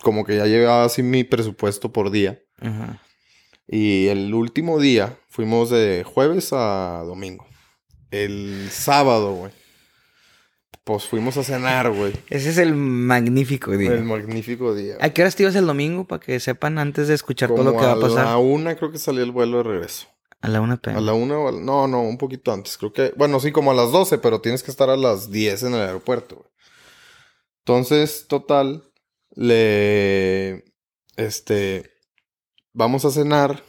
como que ya llevaba así mi presupuesto por día. Ajá. Y el último día fuimos de jueves a domingo. El sábado, güey. Pues fuimos a cenar, güey. Ese es el magnífico día. El magnífico día. ¿A qué horas te ibas el domingo? Para que sepan antes de escuchar todo lo que va a pasar. la una creo que salió el vuelo de regreso. A la una pm. A la una o a la- No, no, un poquito antes. Creo que... Bueno, sí, como a las 12, pero tienes que estar a las 10 en el aeropuerto, güey. Entonces, total, le... Este... Vamos a cenar.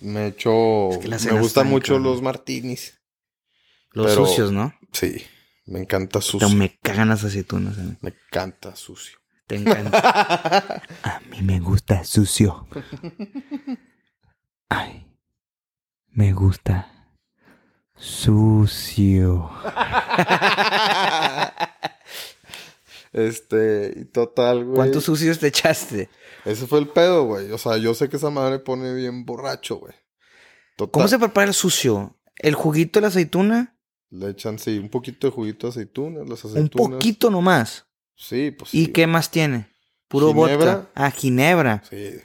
Me echo... Es que me gustan mucho los martinis. Los pero- sucios, ¿no? Sí, me encanta Pero sucio. me cagan las aceitunas. ¿eh? Me encanta sucio. Te encanta. A mí me gusta sucio. Ay. Me gusta sucio. este, y total, güey. ¿Cuántos sucios te echaste? Ese fue el pedo, güey. O sea, yo sé que esa madre pone bien borracho, güey. Total. ¿Cómo se prepara el sucio? ¿El juguito de la aceituna? Le echan, sí, un poquito de juguito de aceitunas, las Un aceitunas. poquito nomás. Sí, pues ¿Y sí. qué más tiene? Puro Ginebra. vodka. Ah, ginebra. Sí,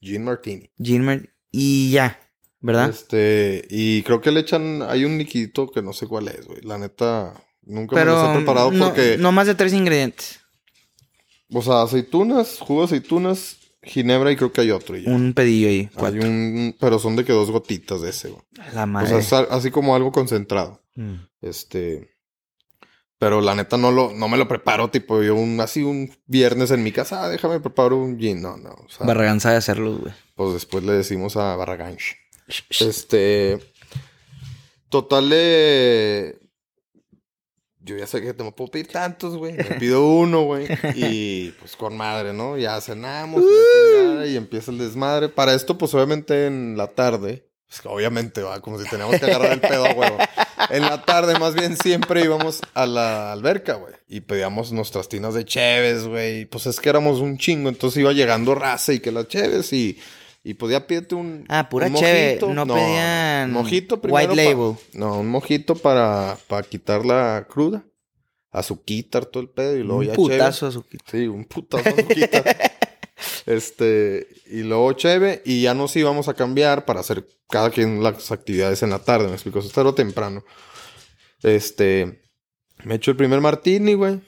Gin Martini. Ginmer. Y ya. ¿Verdad? Este, y creo que le echan, hay un liquidito que no sé cuál es, güey. La neta, nunca me los he preparado no, porque, no más de tres ingredientes. o sea, aceitunas, jugo de aceitunas, ginebra y creo que hay otro. y ya. Un pedillo ahí. Hay un, pero son de que dos gotitas de ese, güey. La O madre. sea, es así como algo concentrado. Mm. Este. Pero la neta no lo, no me lo preparo, tipo, yo un, así un viernes en mi casa, ah, déjame preparo un gin. No, no. O sea, Barragán sabe hacerlo, güey. pues después le decimos a Barraganch. Este. Total de. Yo ya sé que te me puedo pedir tantos, güey. Me pido uno, güey. Y pues con madre, ¿no? Ya cenamos y, empieza el desmadre. Para esto, pues obviamente en la tarde. Pues, obviamente, va, como si teníamos que agarrar el pedo huevo. En la tarde, más bien, siempre íbamos a la alberca, güey. Y pedíamos nuestras tinas de cheves, güey. Pues es que éramos un chingo. Entonces iba llegando raza y que las cheves y. Y podía pídete un. Ah, pura un cheve, mojito. no pedían Mojito primero. white pa- label. no, un mojito para, para quitar la cruda. Azuquitar todo el pedo y luego Un ya putazo cheve. a su Sí, un putazo azuquitar. este, y luego cheve y ya nos íbamos a cambiar para hacer cada quien las actividades en la tarde, me explico, eso era temprano. Este, me echo el primer martini, güey.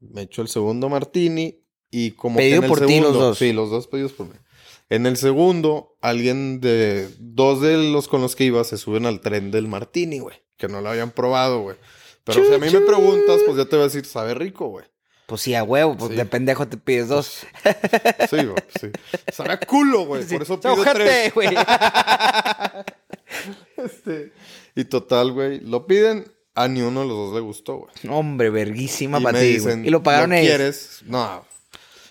Me echo el segundo martini y como Pedido por ti, los dos. Sí, los dos pedidos por mí. En el segundo, alguien de dos de los con los que iba se suben al tren del martini, güey, que no lo habían probado, güey. Pero si a mí me preguntas, pues ya te voy a decir, sabe rico, güey. Pues sí, a huevo, pues Sí. de pendejo te pides dos. Sí, güey, sí. Sabe a culo, güey. Por eso pido ¡Ojete, tres. güey! Este, y total, güey, lo piden. A ni uno de los dos le gustó, güey. Hombre, verguísima para ti, güey. Y lo pagaron ¿lo ellos. quieres? No.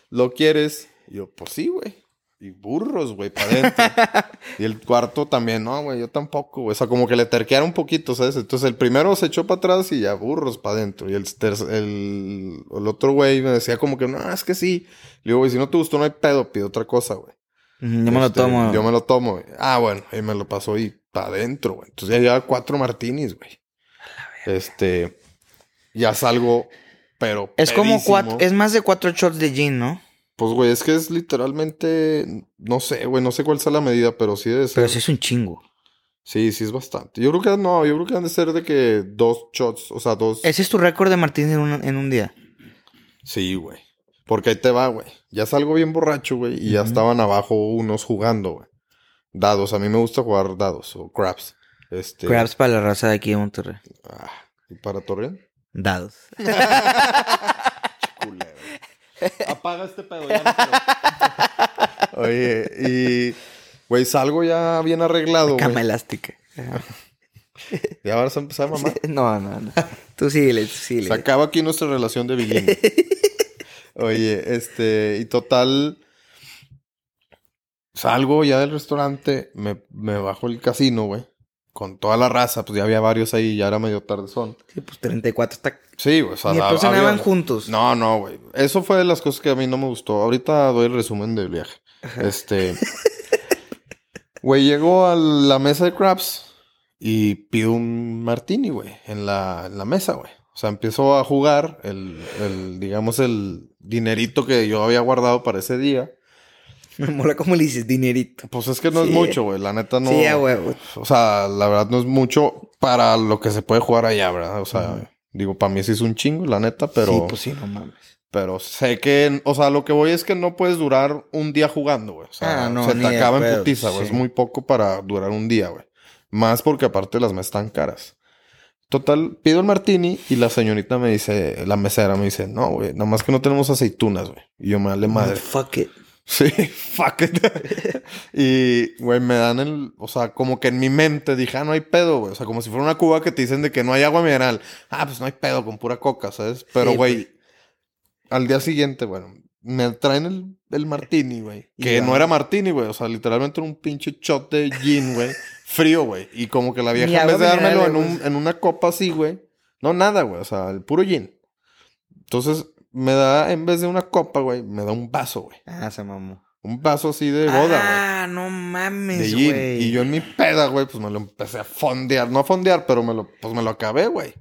¿Lo quieres? Y yo, pues sí, güey. Y burros, güey, para adentro. y el cuarto también, no, güey, yo tampoco, güey. O sea, como que le terquearon un poquito, ¿sabes? Entonces el primero se echó para atrás y ya burros para adentro. Y el, el, el otro güey me decía como que, no, es que sí. Le digo, güey, si no te gustó, no hay pedo, pide otra cosa, güey. Ujú, Yo me lo Este, tomo. Yo me lo tomo, güey. Ah, bueno, y me lo pasó y para adentro, güey. Entonces ya lleva cuatro martinis, güey. Este, ya salgo, pero Es como cuatro, es más de cuatro shots de gin, ¿no? Pues, güey, es que es literalmente, no sé, güey, no sé cuál sea la medida, pero sí debe ser. Pero sí es un chingo. Sí, sí es bastante. Yo creo que no, yo creo que han de ser de que dos shots, o sea, dos. Ese es tu récord de Martínez en un, en un día. Sí, güey. Porque ahí te va, güey. Ya salgo bien borracho, güey, y ya estaban abajo unos jugando, güey. Dados, a mí me gusta jugar dados o craps. Este, Crabs para la raza de aquí de Monterrey. Ah, ¿Y para Torreón? Dados. Apaga este pedo, ya no. Oye, y. Güey, salgo ya bien arreglado, Cama güey. elástica. Ajá. Ya vas a empezar, mamá. No, no, no. Tú síguele, tú síguele. Se acaba aquí nuestra relación de beginning. Oye, este, y total. Salgo ya del restaurante, me, me bajo el casino, güey. Con toda la raza, pues ya había varios ahí, ya era medio tarde son. Sí, pues 34 está... Sí. O sea, la- después había- cenaban juntos. No, no, güey. Eso fue de las cosas que a mí no me gustó. Ahorita doy el resumen del viaje. Este. Güey, llego a la mesa de crabs y pido un martini, güey, en la, en la mesa, güey. O sea, empiezo a jugar el, el, digamos, el dinerito que yo había guardado para ese día. Me mola como le dices, dinerito. Pues es que no Sí. es mucho, güey. La neta no. Sí, a huevo. O sea, la verdad no es mucho para lo que se puede jugar allá, ¿verdad? O sea, digo, para mí sí es un chingo, la neta, pero. Sí, pues sí, no mames. Pero sé que, o sea, lo que voy es que no puedes durar un día jugando, güey. O sea, Ah, no, se te acaba en putiza, güey. sí. Es muy poco para durar un día, güey. Más porque aparte las mesas están caras. Total, pido el martini y la señorita me dice, la mesera me dice, no, güey, nada más que no tenemos aceitunas, güey. Y yo me vale madre. Fuck it. Sí, fuck it. y, güey, me dan el, o sea, como que en mi mente dije, ah, no hay pedo, güey. O sea, como si fuera una cuba que te dicen de que no hay agua mineral. Ah, pues no hay pedo con pura coca, ¿sabes? Pero, Sí, güey, al día siguiente, bueno, me traen el, el martini, güey. Que no era martini, güey. O sea, literalmente era un pinche shot de gin, güey. Frío, güey. Y como que la vieja, en vez de dármelo en, un, en una copa así, güey. No, nada, güey. O sea, el puro gin. Entonces, me da, en vez de una copa, güey, me da un vaso, güey. Ah, se mamó. Un vaso así de boda, güey. Ah, no mames, güey. Y yo en mi peda, güey, pues me lo empecé a fondear. No a fondear, pero me lo, pues me lo acabé, güey.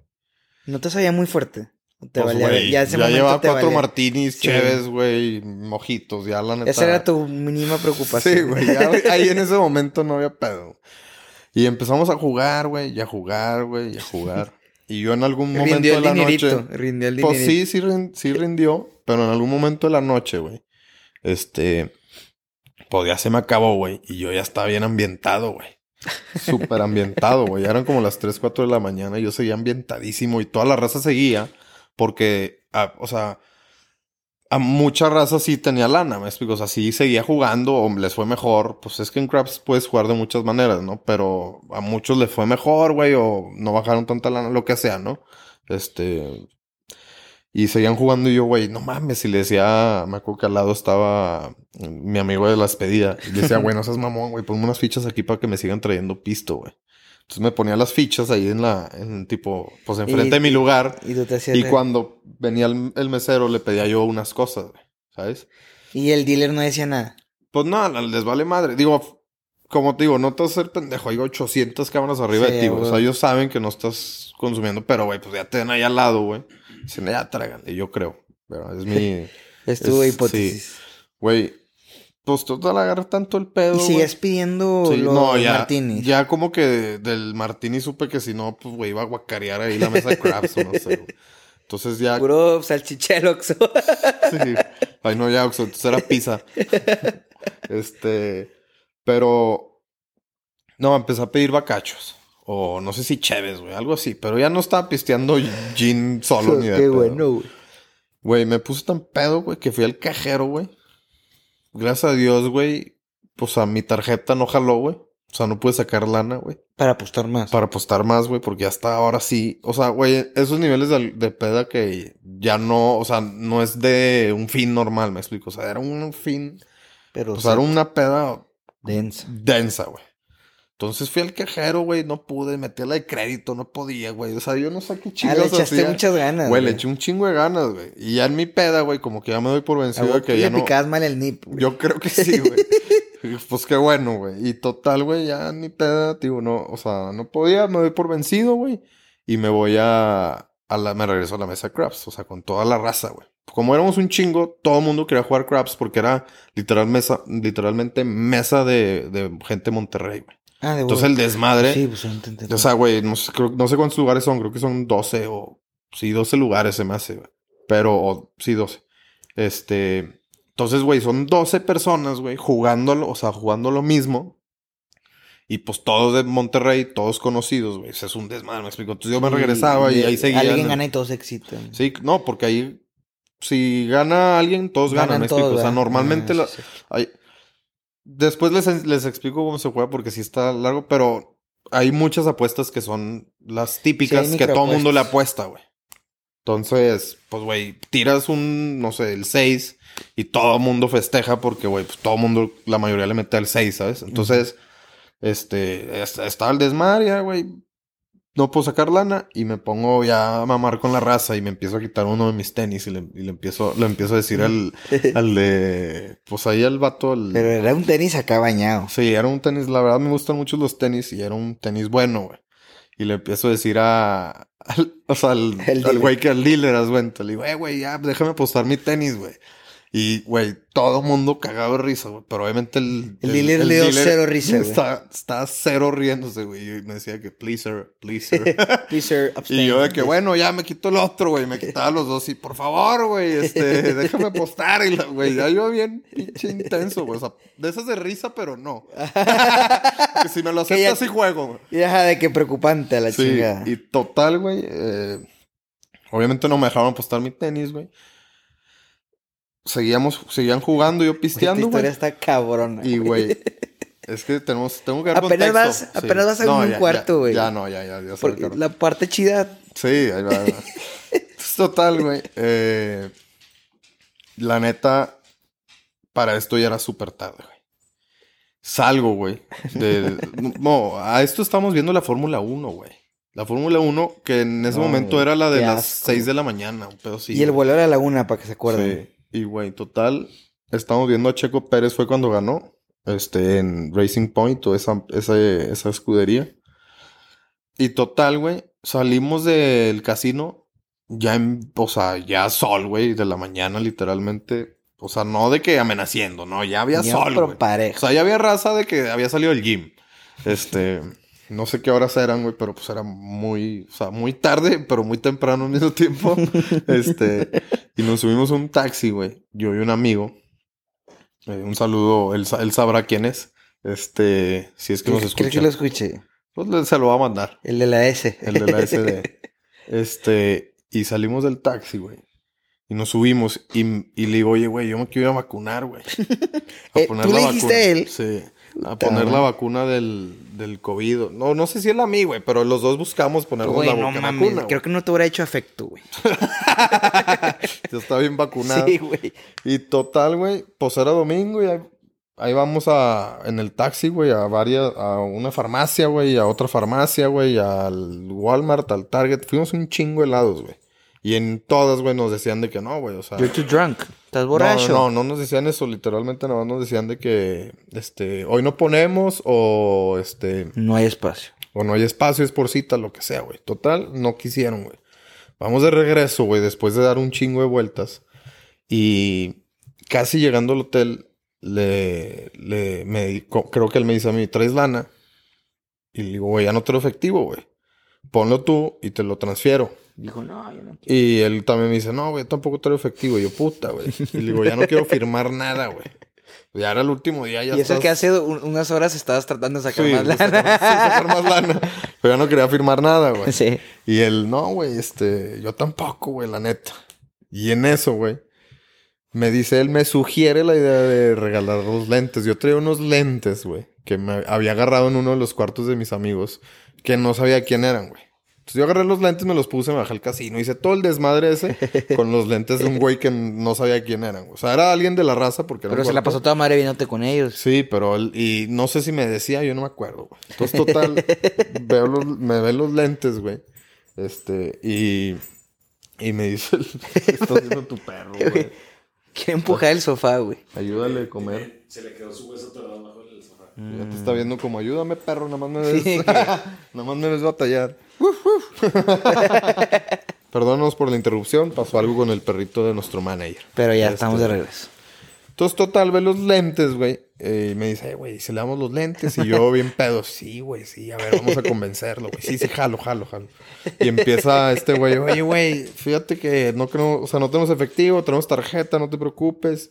¿No te sabía muy fuerte? ¿O Te Pues, valía- güey, ya ya, ese momento llevaba te cuatro valía. martinis, Sí. cheves, güey, mojitos, ya la neta. Esa era tu mínima preocupación. Sí, güey, ya, ahí en ese momento no había pedo. Y empezamos a jugar, güey, y a jugar, güey, y a jugar. Y yo en algún momento Rindió de el la dinerito. noche... Rindió el Pues sí, sí, sí rindió, pero en algún momento de la noche, güey. Este, Pues ya se me acabó, güey. Y yo ya estaba bien ambientado, güey. Súper ambientado, güey. Ya eran como las 3, 4 de la mañana y yo seguía ambientadísimo y toda la raza seguía porque, ah, o sea, a mucha raza sí tenía lana, me explico. O sea, sí seguía jugando o les fue mejor. Pues es que en Craps puedes jugar de muchas maneras, ¿no? Pero a muchos les fue mejor, güey, o no bajaron tanta lana, lo que sea, ¿no? Este. Y seguían jugando y yo, güey, no mames. Y le decía, me acuerdo que al lado estaba mi amigo de la despedida. Y le decía, güey, no seas mamón, güey, ponme unas fichas aquí para que me sigan trayendo pisto, güey. Entonces me ponía las fichas ahí en la, en tipo, pues enfrente Y- de mi lugar. Y tú te hacías Y de- cuando venía el, el mesero, le pedía yo unas cosas, ¿sabes? Y el dealer no decía nada. Pues nada, les vale madre. Digo, como te digo, no te vas a hacer pendejo. Hay 800 cámaras arriba Sí, de ti, güey. O sea, ellos saben que no estás consumiendo, pero, güey, pues ya te ven ahí al lado, güey. Dicen, ya tragan. Y yo creo. Pero es mi. Es tu Es- hipótesis. Güey, pues total agarra tanto el pedo. Y sigues pidiendo Sí, los no, ya, martinis. ya como que del martini supe que si no, pues, güey, iba a guacarear ahí la mesa de crabs o no sé, güey. Entonces ya... Puro salchicheloxo. Sí. Ay, no, ya, Oxxo, entonces era pizza. este, pero... No, empecé a pedir bacachos. O no sé si cheves, güey, algo así. Pero ya no estaba pisteando gin solo ni de Qué pedo. bueno, güey. Güey, me puse tan pedo, güey, que fui al cajero, güey. Gracias a Dios, güey. Pues a mi tarjeta no jaló, güey. O sea, no pude sacar lana, güey. Para apostar más. Para apostar más, güey, porque hasta ahora sí. O sea, güey, esos niveles de, de peda que ya no, o sea, no es de un fin normal, me explico. O sea, era un fin. Pero O sea, era una peda densa. densa, güey. Entonces fui al cajero, güey, no pude, metí la de crédito, no podía, güey. O sea, yo no sé qué Ah, chingados le echaste hacía. muchas ganas. Güey, le eché un chingo de ganas, güey. Y ya en mi peda, güey, como que ya me doy por vencido de que le ya no. picabas mal el nip. güey. Yo creo que sí, güey. pues qué bueno, güey. Y total, güey, ya en mi peda, digo, no, o sea, no podía, me doy por vencido, güey. Y me voy a, a la, me regreso a la mesa de craps, o sea, con toda la raza, güey. Como éramos un chingo, todo el mundo quería jugar craps porque era literal mesa, literalmente mesa de, de gente Monterrey, güey. Ah, de Entonces el desmadre. Sí, pues entendí. O sea, güey, no sé, creo- no sé cuántos lugares son, creo que son 12 o... Sí, 12 lugares se me hace, güey. Pero, o- sí, 12. Este... Entonces, güey, son 12 personas, güey, jugándolo, o sea, jugando lo mismo. Y pues todos de Monterrey, todos conocidos, güey. Es un desmadre, me explico. Entonces yo me regresaba y, ahí seguía. Alguien gana y todos excitan. Sí, no, porque ahí... Si gana alguien, todos ganan, Ganan me explico. o sea, normalmente... Ah, sí, sí. hay- Después les, les explico cómo se juega porque sí está largo, pero hay muchas apuestas que son las típicas Sí, que todo mundo le apuesta, güey. Entonces, pues, güey, tiras un, no sé, el 6 y todo mundo festeja porque, güey, pues todo mundo, la mayoría le mete el 6, ¿sabes? Entonces, este, est- estaba el desmadre, ya, güey. No puedo sacar lana y me pongo ya a mamar con la raza y me empiezo a quitar uno de mis tenis y le, y le empiezo, le empiezo a decir al, al de, pues ahí al vato, al, Pero era un tenis acá bañado. Sí, era un tenis, la verdad me gustan mucho los tenis y era un tenis bueno, güey. Y le empiezo a decir a, al, o sea, al, al güey que al dealer, haz cuenta. Le digo, eh, güey, ya, déjame apostar mi tenis, güey. Y, güey, todo mundo cagado de risa, güey. Pero obviamente el... El dealer le dio cero risa, güey. Está, está cero riéndose, güey. Y me decía que, please, sir, please, sir. Please, sir. Y yo de que, bueno, ya me quito el otro, güey. Me quitaba los dos y, por favor, güey, este, déjame apostar. Y, güey, ya yo bien pinche intenso, güey. O sea, de esas de risa, pero no. que si me lo aceptas, sí juego, güey. Y deja de que preocupante a la Sí, chingada. y total, güey. eh, obviamente no me dejaron apostar mi tenis, güey. Seguíamos, seguían jugando, yo pisteando, historia güey. está cabrona. Y, güey, es que tenemos, tengo que dar Apenas contexto. vas- apenas vas a un ya, cuarto, ya, güey. Ya, no, ya, ya, ya. la parte chida. Sí, ahí va. ahí va. Es Total, güey. Eh, la neta, para esto ya era súper tarde, güey. Salgo, güey. de- No, a esto estamos viendo la Fórmula 1, güey. La Fórmula 1, que en ese No, momento güey, era la de las asco. 6 de la mañana, un pedo así. y el vuelo era la una, para que se acuerden. Sí. Y, güey, total, estamos viendo a Checo Pérez fue cuando ganó. Este, en Racing Point o esa, esa, esa escudería. Y total, güey, salimos del casino ya en, o sea, ya sol, güey, de la mañana, literalmente. O sea, no de que amenaciendo, no, ya había Ya, sol, pero. O sea, ya había raza de que había salido del gym. Este, no sé qué horas eran, güey, pero pues era muy, o sea, muy tarde, pero muy temprano al mismo tiempo. este, y nos subimos a un taxi, güey, yo y un amigo. Eh, un saludo, él, él sabrá quién es. Este, si es que nos escucha. que lo escuché. Pues le- se lo va a mandar. El de la S. El de la SD. este, y salimos del taxi, güey. Y nos subimos y, y le digo, oye, güey, yo me quiero ir a vacunar, güey. A Eh, ¿tú le dijiste a él? Sí. A poner la vacuna del, del COVID. No, no sé si él a mí, güey, pero los dos buscamos ponernos Güey, la no boca- mames. vacuna. Creo que no te hubiera hecho efecto, güey. Ya está bien vacunado. Sí, güey. Y total, güey, pues era domingo y ahí, ahí vamos a, en el taxi, güey, a varias, a una farmacia, güey, a otra farmacia, güey, al Walmart, al Target. Fuimos un chingo helados, güey. Y en todas, güey, nos decían de que no, güey, o sea... You're too drunk. Estás borracho. No, no, no nos decían eso, literalmente nada más nos decían de que, este, hoy no ponemos o, este, No hay espacio. o no hay espacio, es por cita, lo que sea, güey. Total, no quisieron, güey. Vamos de regreso, güey, después de dar un chingo de vueltas. Y casi llegando al hotel, le, le, me, creo que él me dice a mí, ¿traes lana? Y le digo, güey, ya no te lo efectivo, güey. Ponlo tú y te lo transfiero. Dijo, no, yo no Y él también me dice, no, güey, tampoco traigo efectivo. Y yo, puta, güey. Y le digo, ya no quiero firmar nada, güey. Ya era el último día, ya y eso estás- que hace un- unas horas estabas tratando de sacar Sí, más de lana. sacar, sacar más lana. Pero ya no quería firmar nada, güey. Sí. Y él, no, güey, este, yo tampoco, güey, la neta. Y en eso, güey, me dice, él me sugiere la idea de regalar los lentes. Yo traía unos lentes, güey, que me había agarrado en uno de los cuartos de mis amigos, que no sabía quién eran, güey. Entonces yo agarré los lentes, me los puse, me bajé al casino, hice todo el desmadre ese con los lentes de un güey que no sabía quién eran. O sea, era alguien de la raza porque era Pero un se la pasó toda madre viéndote con ellos. Sí, pero él, y no sé si me decía, yo no me acuerdo, güey. Entonces, total, veo los, me ve los lentes, güey. Este, y, y me dice, ¿qué estás haciendo tu perro, güey? Quiere empujar el sofá, güey. Ayúdale a comer. Se le quedó su hueso atorado abajo del sofá. Ya te está viendo como, ayúdame, perro, nada más me ves, Sí, nada más me ves batallar. Perdónanos por la interrupción, pasó algo con el perrito de nuestro manager. Pero ya Este, estamos de regreso. Entonces, total, ve los lentes, güey. eh, y me dice, "Eh, güey, ¿se le damos los lentes? Y yo, bien pedo, sí, güey, sí, a ver, vamos a convencerlo, güey. Sí, sí, jalo, jalo, jalo. Y empieza este güey, oye, güey, fíjate que no creo, o sea, no tenemos efectivo, tenemos tarjeta, no te preocupes.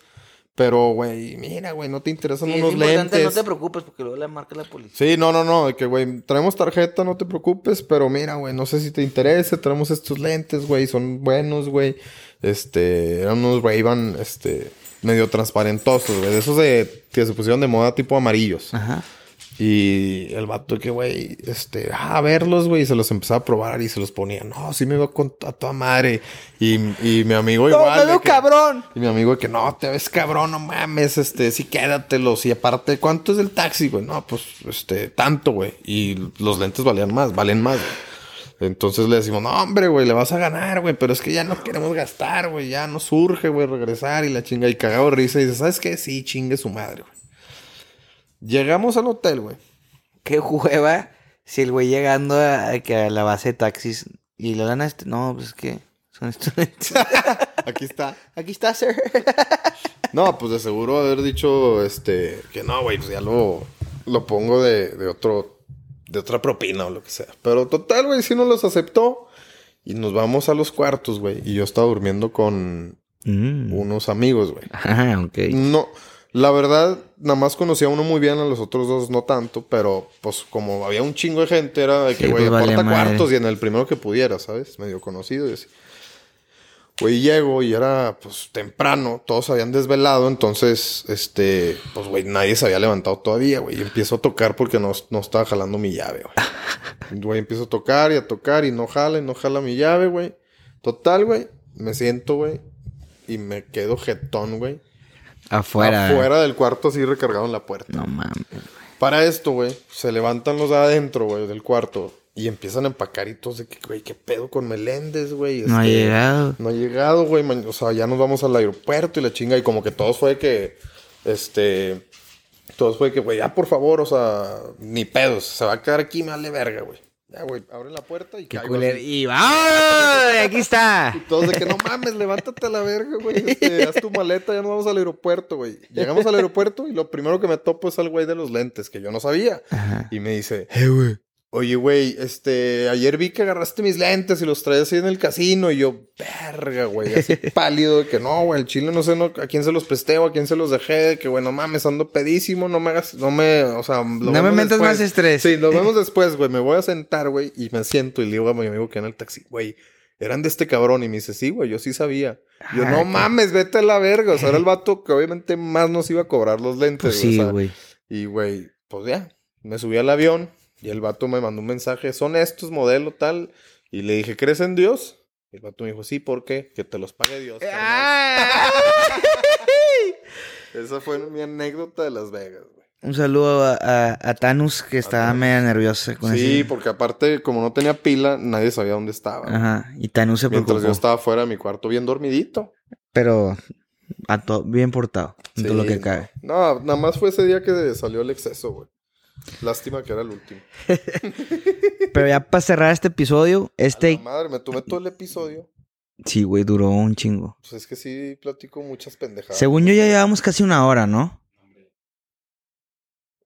Pero, güey, mira, güey, no te interesan Sí, es unos importante, lentes. no te preocupes porque luego le marca la policía. Sí, no, no, no, de que, güey, traemos tarjeta, no te preocupes, pero mira, güey, no sé si te interese, traemos estos lentes, güey, son buenos, güey. Este, eran unos Ray-Ban, este, medio transparentosos, güey, de esos de, que se pusieron de moda tipo amarillos. Ajá. Y el vato que, güey, este, ah, a verlos, güey, y se los empezaba a probar y se los ponía. No, sí me veo con a toda madre. Y, y mi amigo ¡No, igual. me de veo que- cabrón! y mi amigo que no, te ves cabrón, no mames, este, sí quédatelos. Y aparte, ¿cuánto es el taxi, güey? No, pues, este, tanto, güey. Y los lentes valían más, valen más, güey. Entonces le decimos, no, hombre, güey, le vas a ganar, güey, pero es que ya no queremos gastar, güey, ya no surge, güey, regresar y la chinga. Y cagado risa y dice, ¿sabes qué? Sí, chingue su madre, güey. Llegamos al hotel, güey. Qué hueva si el güey llegando a, la base de taxis y le dan a este. No, pues es que son estudiantes. Aquí está. Aquí está, sir. No, pues de seguro haber dicho, este, que no, güey, pues ya lo, lo pongo de, de otro, de otra propina o lo que sea. Pero total, güey, sí nos los aceptó. Y nos vamos a los cuartos, güey. Y yo estaba durmiendo con Mm. unos amigos, güey. Ah, ok. No, la verdad, nada más conocía a uno muy bien, a los otros dos no tanto. Pero, pues, como había un chingo de gente, era de que, Sí, güey, pues, vale aparta madre. cuartos y en el primero que pudiera, ¿sabes? Medio conocido y así. Güey, llego y era, pues, temprano. Todos habían desvelado. Entonces, este, pues, güey, nadie se había levantado todavía, güey. Y empiezo a tocar porque no, no estaba jalando mi llave, güey. Güey, empiezo a tocar y a tocar y no jala y no jala mi llave, güey. Total, güey. Me siento, güey. Y me quedo jetón, güey. Afuera. Afuera del cuarto así recargado en la puerta. No mames. Para esto, güey, se levantan los de adentro, güey, del cuarto. Y empiezan a empacar y todos de que, güey, qué pedo con Meléndez, güey. No ha Este, llegado. No ha llegado, güey. O sea, ya nos vamos al aeropuerto y la chinga. Y como que todos fue que, este, todos fue que, güey, ya por favor, o sea, ni pedos. Se va a quedar aquí, me vale verga, güey. Ya, güey, abre la puerta y Qué. Aquí está. Y todos de que no mames, levántate a la verga, güey. Este, haz tu maleta, ya nos vamos al aeropuerto, güey. Llegamos al aeropuerto y lo primero que me topo es al güey de los lentes, que yo no sabía. Ajá. Y me dice, eh, güey, Oye, güey, este, ayer vi que agarraste mis lentes y los traías ahí en el casino. Y yo, verga, güey, así pálido, de que no, güey, el chile no sé no, a quién se los presté o a quién se los dejé. De que, bueno, mames, ando pedísimo, no me hagas, no me, o sea, lo No me metas más estrés. Sí, nos vemos después, güey. Me voy a sentar, güey, y me siento y le digo a mi amigo que en el taxi, güey, eran de este cabrón. Y me dice, sí, güey, yo sí sabía. Yo, Ah, no mames, vete a la verga. O sea, era el vato que obviamente más nos iba a cobrar los lentes. Pues güey, sí, o sea, güey. y, güey, pues ya, me subí al avión y el vato me mandó un mensaje, son estos, modelo tal. Y le dije, ¿crees en Dios? Y el vato me dijo, sí, ¿por qué? Que te los pague Dios. carnal". Ah. Esa fue mi anécdota de Las Vegas, güey. Un saludo a, a- a Thanos, que estaba Thanos. media nerviosa con Sí, ese- porque aparte, como no tenía pila, nadie sabía dónde estaba. Ajá, y Thanos se Mientras preocupó. yo estaba fuera de mi cuarto bien dormidito. Pero a bien portado, en todo lo que cabe. No, nada más fue ese día que salió el exceso, güey. Lástima que era el último. Pero ya para cerrar este episodio, La este... madre, me tomé todo el episodio. Sí, güey, duró un chingo. Pues es que sí platico muchas pendejadas. Según yo ya llevamos casi una hora, ¿no?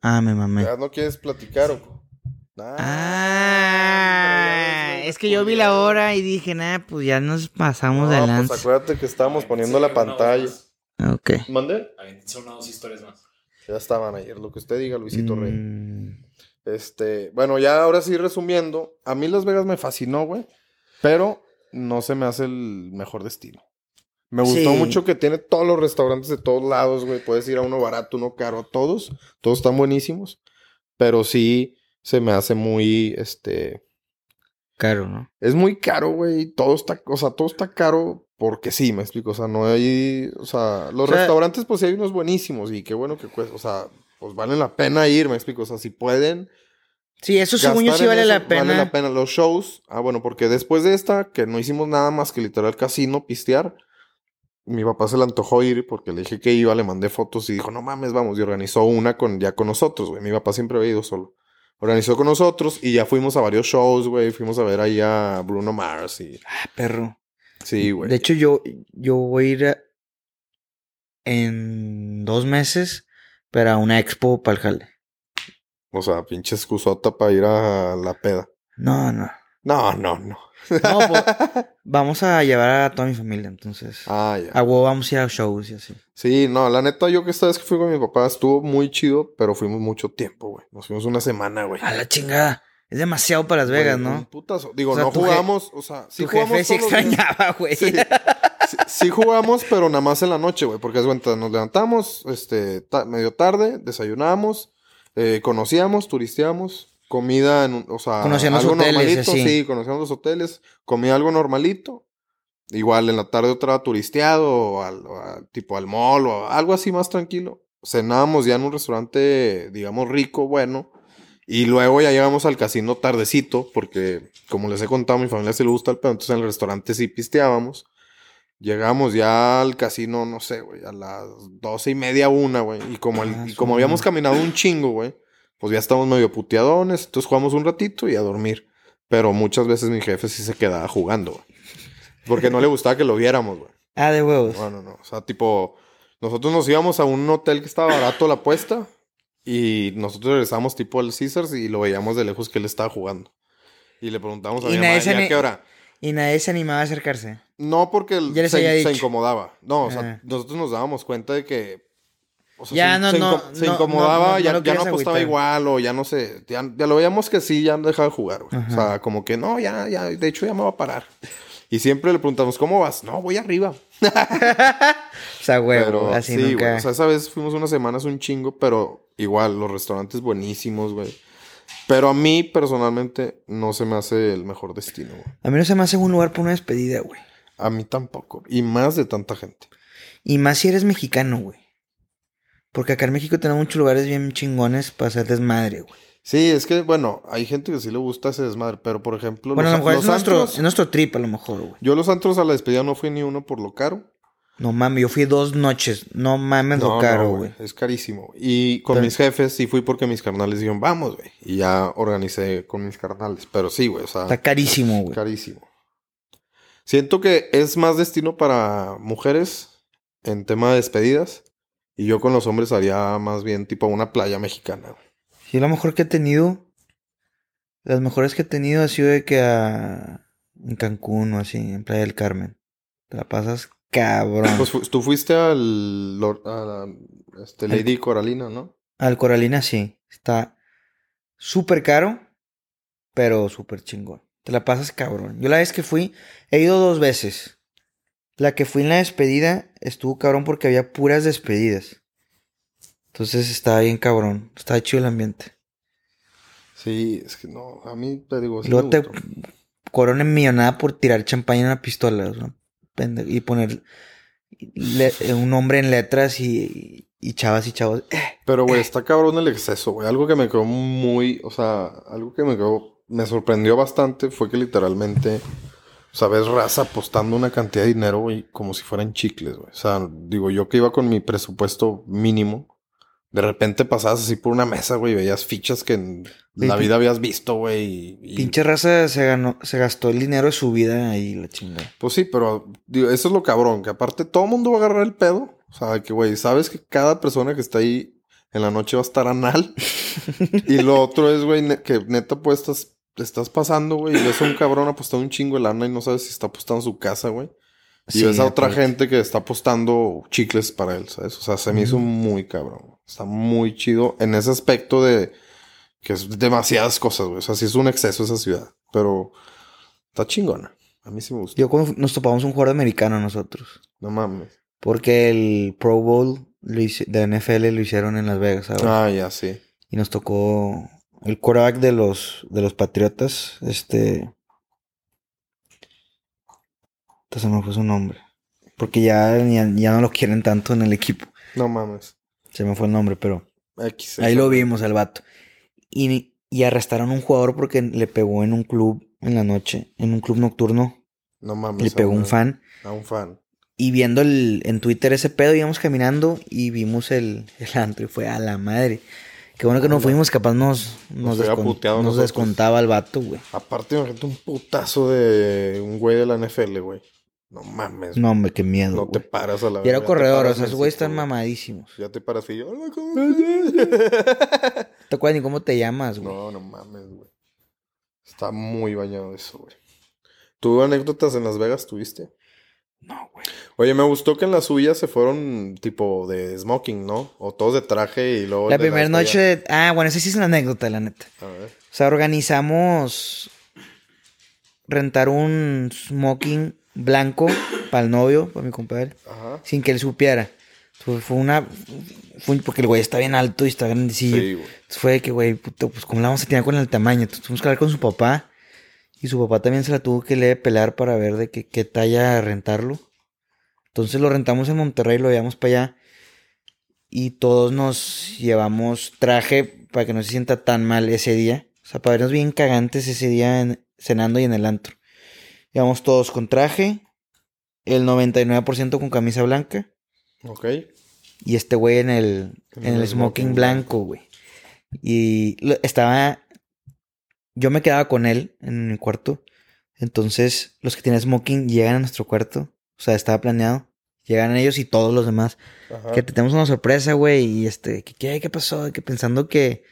Ah, me mamé. ¿Ya no quieres platicar o...? Ah, hombre, ya es que yo vi la hora y dije, nah, pues ya nos pasamos de No, lanza. pues acuérdate que estábamos poniendo la pantalla. Ok. ¿Mande? Son dos historias más. Ya estaban ayer, lo que usted diga, Luisito Rey. Mm, Este, bueno, ya ahora sí resumiendo, a mí Las Vegas me fascinó, güey, pero no se me hace el mejor destino. Me gustó Sí. mucho que tiene todos los restaurantes de todos lados, güey. Puedes ir a uno barato, uno caro, todos. Todos están buenísimos. Pero sí se me hace muy, este, Caro, ¿no? Es muy caro, güey. Todo está, o sea, todo está caro porque sí, me explico. O sea, no hay, o sea, los O sea- restaurantes, pues sí hay unos buenísimos y qué bueno que cuesta. O sea, pues valen la pena ir, me explico. O sea, si pueden. Sí, eso según yo sí vale eso, la pena. Vale la pena. Los shows, ah, bueno, porque después de esta, que no hicimos nada más que literal casino, pistear. Mi papá se le antojó ir porque le dije que iba, le mandé fotos y dijo, no mames, vamos. Y organizó una con, ya con nosotros, güey. Mi papá siempre había ido solo. Organizó con nosotros y ya fuimos a varios shows, güey. Fuimos a ver ahí a Bruno Mars y... Ah, perro. Sí, güey. De hecho, yo, yo voy a ir a- en dos meses para una expo para el jale. O sea, pinche excusota para ir a la peda. No, no. No, no, no. No, pues, vamos a llevar a toda mi familia, entonces. Ah, ya. A huevo vamos a ir a shows y así. Sí, no, la neta, yo que esta vez que fui con mi papá estuvo muy chido, pero fuimos mucho tiempo, güey. Nos fuimos una semana, güey. A la chingada. Es demasiado para Las Vegas, Güey, ¿no? putazo. Digo, O sea, no jugamos, o sea, sí tu jugamos jefe sí extrañaba, güey. Sí, sí, sí jugamos, pero nada más en la noche, güey. Porque es cuenta, nos levantamos, este, ta- medio tarde, desayunamos, eh, conocíamos, turisteamos, comida en un, o sea, Conocían los algo hoteles normalito, así. sí, conocíamos los hoteles, comía algo normalito. Igual en la tarde otra turisteado, o al, o al- tipo al mall, o algo así más tranquilo. Cenábamos ya en un restaurante, digamos, rico, bueno. Y luego ya llegamos al casino tardecito, porque como les he contado, a mi familia se le gusta el pedo, entonces en el restaurante sí pisteábamos. Llegamos ya al casino, no sé, güey, a las doce y media, una, güey. Y como, el- Ah, y como habíamos caminado un chingo, güey, pues ya estábamos medio puteadones, entonces jugamos un ratito y a dormir. Pero muchas veces mi jefe sí se quedaba jugando, güey. Porque no le gustaba que lo viéramos, güey. Ah, de huevos. No, no, no. O sea, tipo, nosotros nos íbamos a un hotel que estaba barato la apuesta y nosotros regresamos tipo al Caesars y lo veíamos de lejos que él estaba jugando. Y le preguntamos a Y mi nadie mamá, se "¿Y a ni- qué hora? Y nadie se animaba a acercarse. No, porque él se, incomodaba. No, o sea, Ajá. nosotros nos dábamos cuenta de que. o sea, Ya se, no, se no, inco- se no, incomodaba, no, no, ya, no ya no apostaba agüitar. igual, o ya no sé. Ya, ya lo veíamos que sí, ya dejaba de jugar, güey. O sea, como que no, ya, ya, de hecho ya me va a parar. Y siempre le preguntamos, ¿cómo vas? No, voy arriba. O sea, Pero así sí, nunca. güey. O sea, esa vez fuimos unas semanas un chingo, pero igual, los restaurantes buenísimos, güey. Pero a mí, personalmente, no se me hace el mejor destino, güey. A mí no se me hace un lugar para una despedida, güey. A mí tampoco. Y más de tanta gente. Y más si eres mexicano, güey. Porque acá en México tenemos muchos lugares bien chingones para hacer desmadre, güey. Sí, es que, bueno, hay gente que sí le gusta ese desmadre, pero por ejemplo, Bueno, a lo mejor los es nuestro, antros- es nuestro trip, a lo mejor, güey. yo los antros a la despedida no fui ni uno por lo caro. No mames, yo fui dos noches. No mames lo caro, no, güey. Es carísimo. Y con mis jefes sí fui porque mis carnales dijeron, vamos, güey. Y ya organicé con mis carnales. Pero sí, güey, o sea, Está carísimo, güey. carísimo. Siento que es más destino para mujeres en tema de despedidas. Y yo con los hombres haría más bien tipo una playa mexicana. güey. Sí, lo mejor que he tenido Las mejores que he tenido ha sido de que a... en Cancún o así, en Playa del Carmen. Te la pasas cabrón. Pues fu- tú fuiste al a la- este, Lady Coralina, ¿no? Al Coralina sí. Está súper caro, pero súper chingón. Te la pasas cabrón. Yo la vez que fui, he ido dos veces. La que fui en la despedida estuvo cabrón porque había puras despedidas. Entonces estaba bien cabrón. Estaba chido el ambiente. Sí, es que no, a mí te digo, sí luego me te gustó. coronan millonada por tirar champaña en una pistola. o y poner le- un nombre en letras y, y chavas y chavos. eh, Pero, güey, está cabrón el exceso, güey. Algo que me quedó muy, o sea, algo que me quedó, me sorprendió bastante fue que literalmente, o sea, ves raza apostando una cantidad de dinero, güey, como si fueran chicles, güey. O sea, digo, yo que iba con mi presupuesto mínimo, de repente pasabas así por una mesa, güey, veías fichas que en la vida habías visto, güey. y- Pinche raza se ganó, se gastó el dinero de su vida ahí la chingada. Pues sí, pero digo, eso es lo cabrón, que aparte todo el mundo va a agarrar el pedo. O sea, que güey, sabes que cada persona que está ahí en la noche va a estar anal. y lo otro es, güey, ne- que neta pues estás, estás pasando, güey, y ves a un cabrón apostando un chingo de lana y no sabes si está apostando su casa, güey. Y Sí, ves a otra gente que está apostando chicles para él, ¿sabes? O sea, se me hizo muy cabrón. Está muy chido en ese aspecto de que es demasiadas cosas, güey. O sea, sí es un exceso esa ciudad. Pero está chingona. A mí sí me gusta. Yo cuando nos topamos un jugador americano nosotros. No mames. Porque el Pro Bowl lo hice- de NFL lo hicieron en Las Vegas, ¿sabes? Ah, ya, sí. Y nos tocó el quarterback de los, de los Patriotas, este... Entonces me fue su nombre. Porque ya, ya, ya no lo quieren tanto en el equipo. No mames. Se me fue el nombre, pero X. ahí lo vimos al vato. Y, y arrestaron a un jugador porque le pegó en un club en la noche, en un club nocturno. No mames. Le pegó a un fan. A un fan. Y viendo el, en Twitter ese pedo, íbamos caminando y vimos el, el antro y fue a la madre. Qué bueno que no fuimos, capaz nos, nos, descontaba el vato, güey. Aparte, imagínate un putazo de un güey de la NFL, güey. No mames. No, hombre, qué miedo. no te paras a la y era corredor, o sea, esos güeyes están mamadísimos. Ya te paras y yo. "Hola, ¿cómo estás?" ¿Te acuerdas ni cómo te llamas, güey? No, no mames, güey. Está muy bañado eso, güey. ¿Tuvo anécdotas en Las Vegas? ¿Tuviste? No, güey. Oye, me gustó que en las suyas se fueron tipo de smoking, ¿no? O todos de traje y luego. La primera noche. de- Ah, bueno, esa sí es una anécdota, la neta. A ver. O sea, organizamos rentar un smoking blanco para el novio, para mi compadre, Ajá. sin que él supiera. Fue, fue una. Fue porque el güey está bien alto y está grandecillo. Sí, güey. Entonces fue de que, güey, puto, pues cómo la vamos a tener con el tamaño. Entonces tuvimos que hablar con su papá. Y su papá también se la tuvo que le pelar para ver de qué, qué talla rentarlo. Entonces lo rentamos en Monterrey, lo llevamos para allá. Y todos nos llevamos traje para que no se sienta tan mal ese día. O sea, para vernos bien cagantes ese día en- cenando y en el antro. Llevamos todos con traje. El 99% con camisa blanca. Ok. Y este güey en el, En el el smoking blanco, güey. Y estaba. Yo me quedaba con él en mi cuarto. Entonces, los que tienen smoking llegan a nuestro cuarto. O sea, estaba planeado. Llegan ellos y todos los demás. Ajá. Que te tenemos una sorpresa, güey. Y este, ¿qué, qué, qué pasó? Que pensando que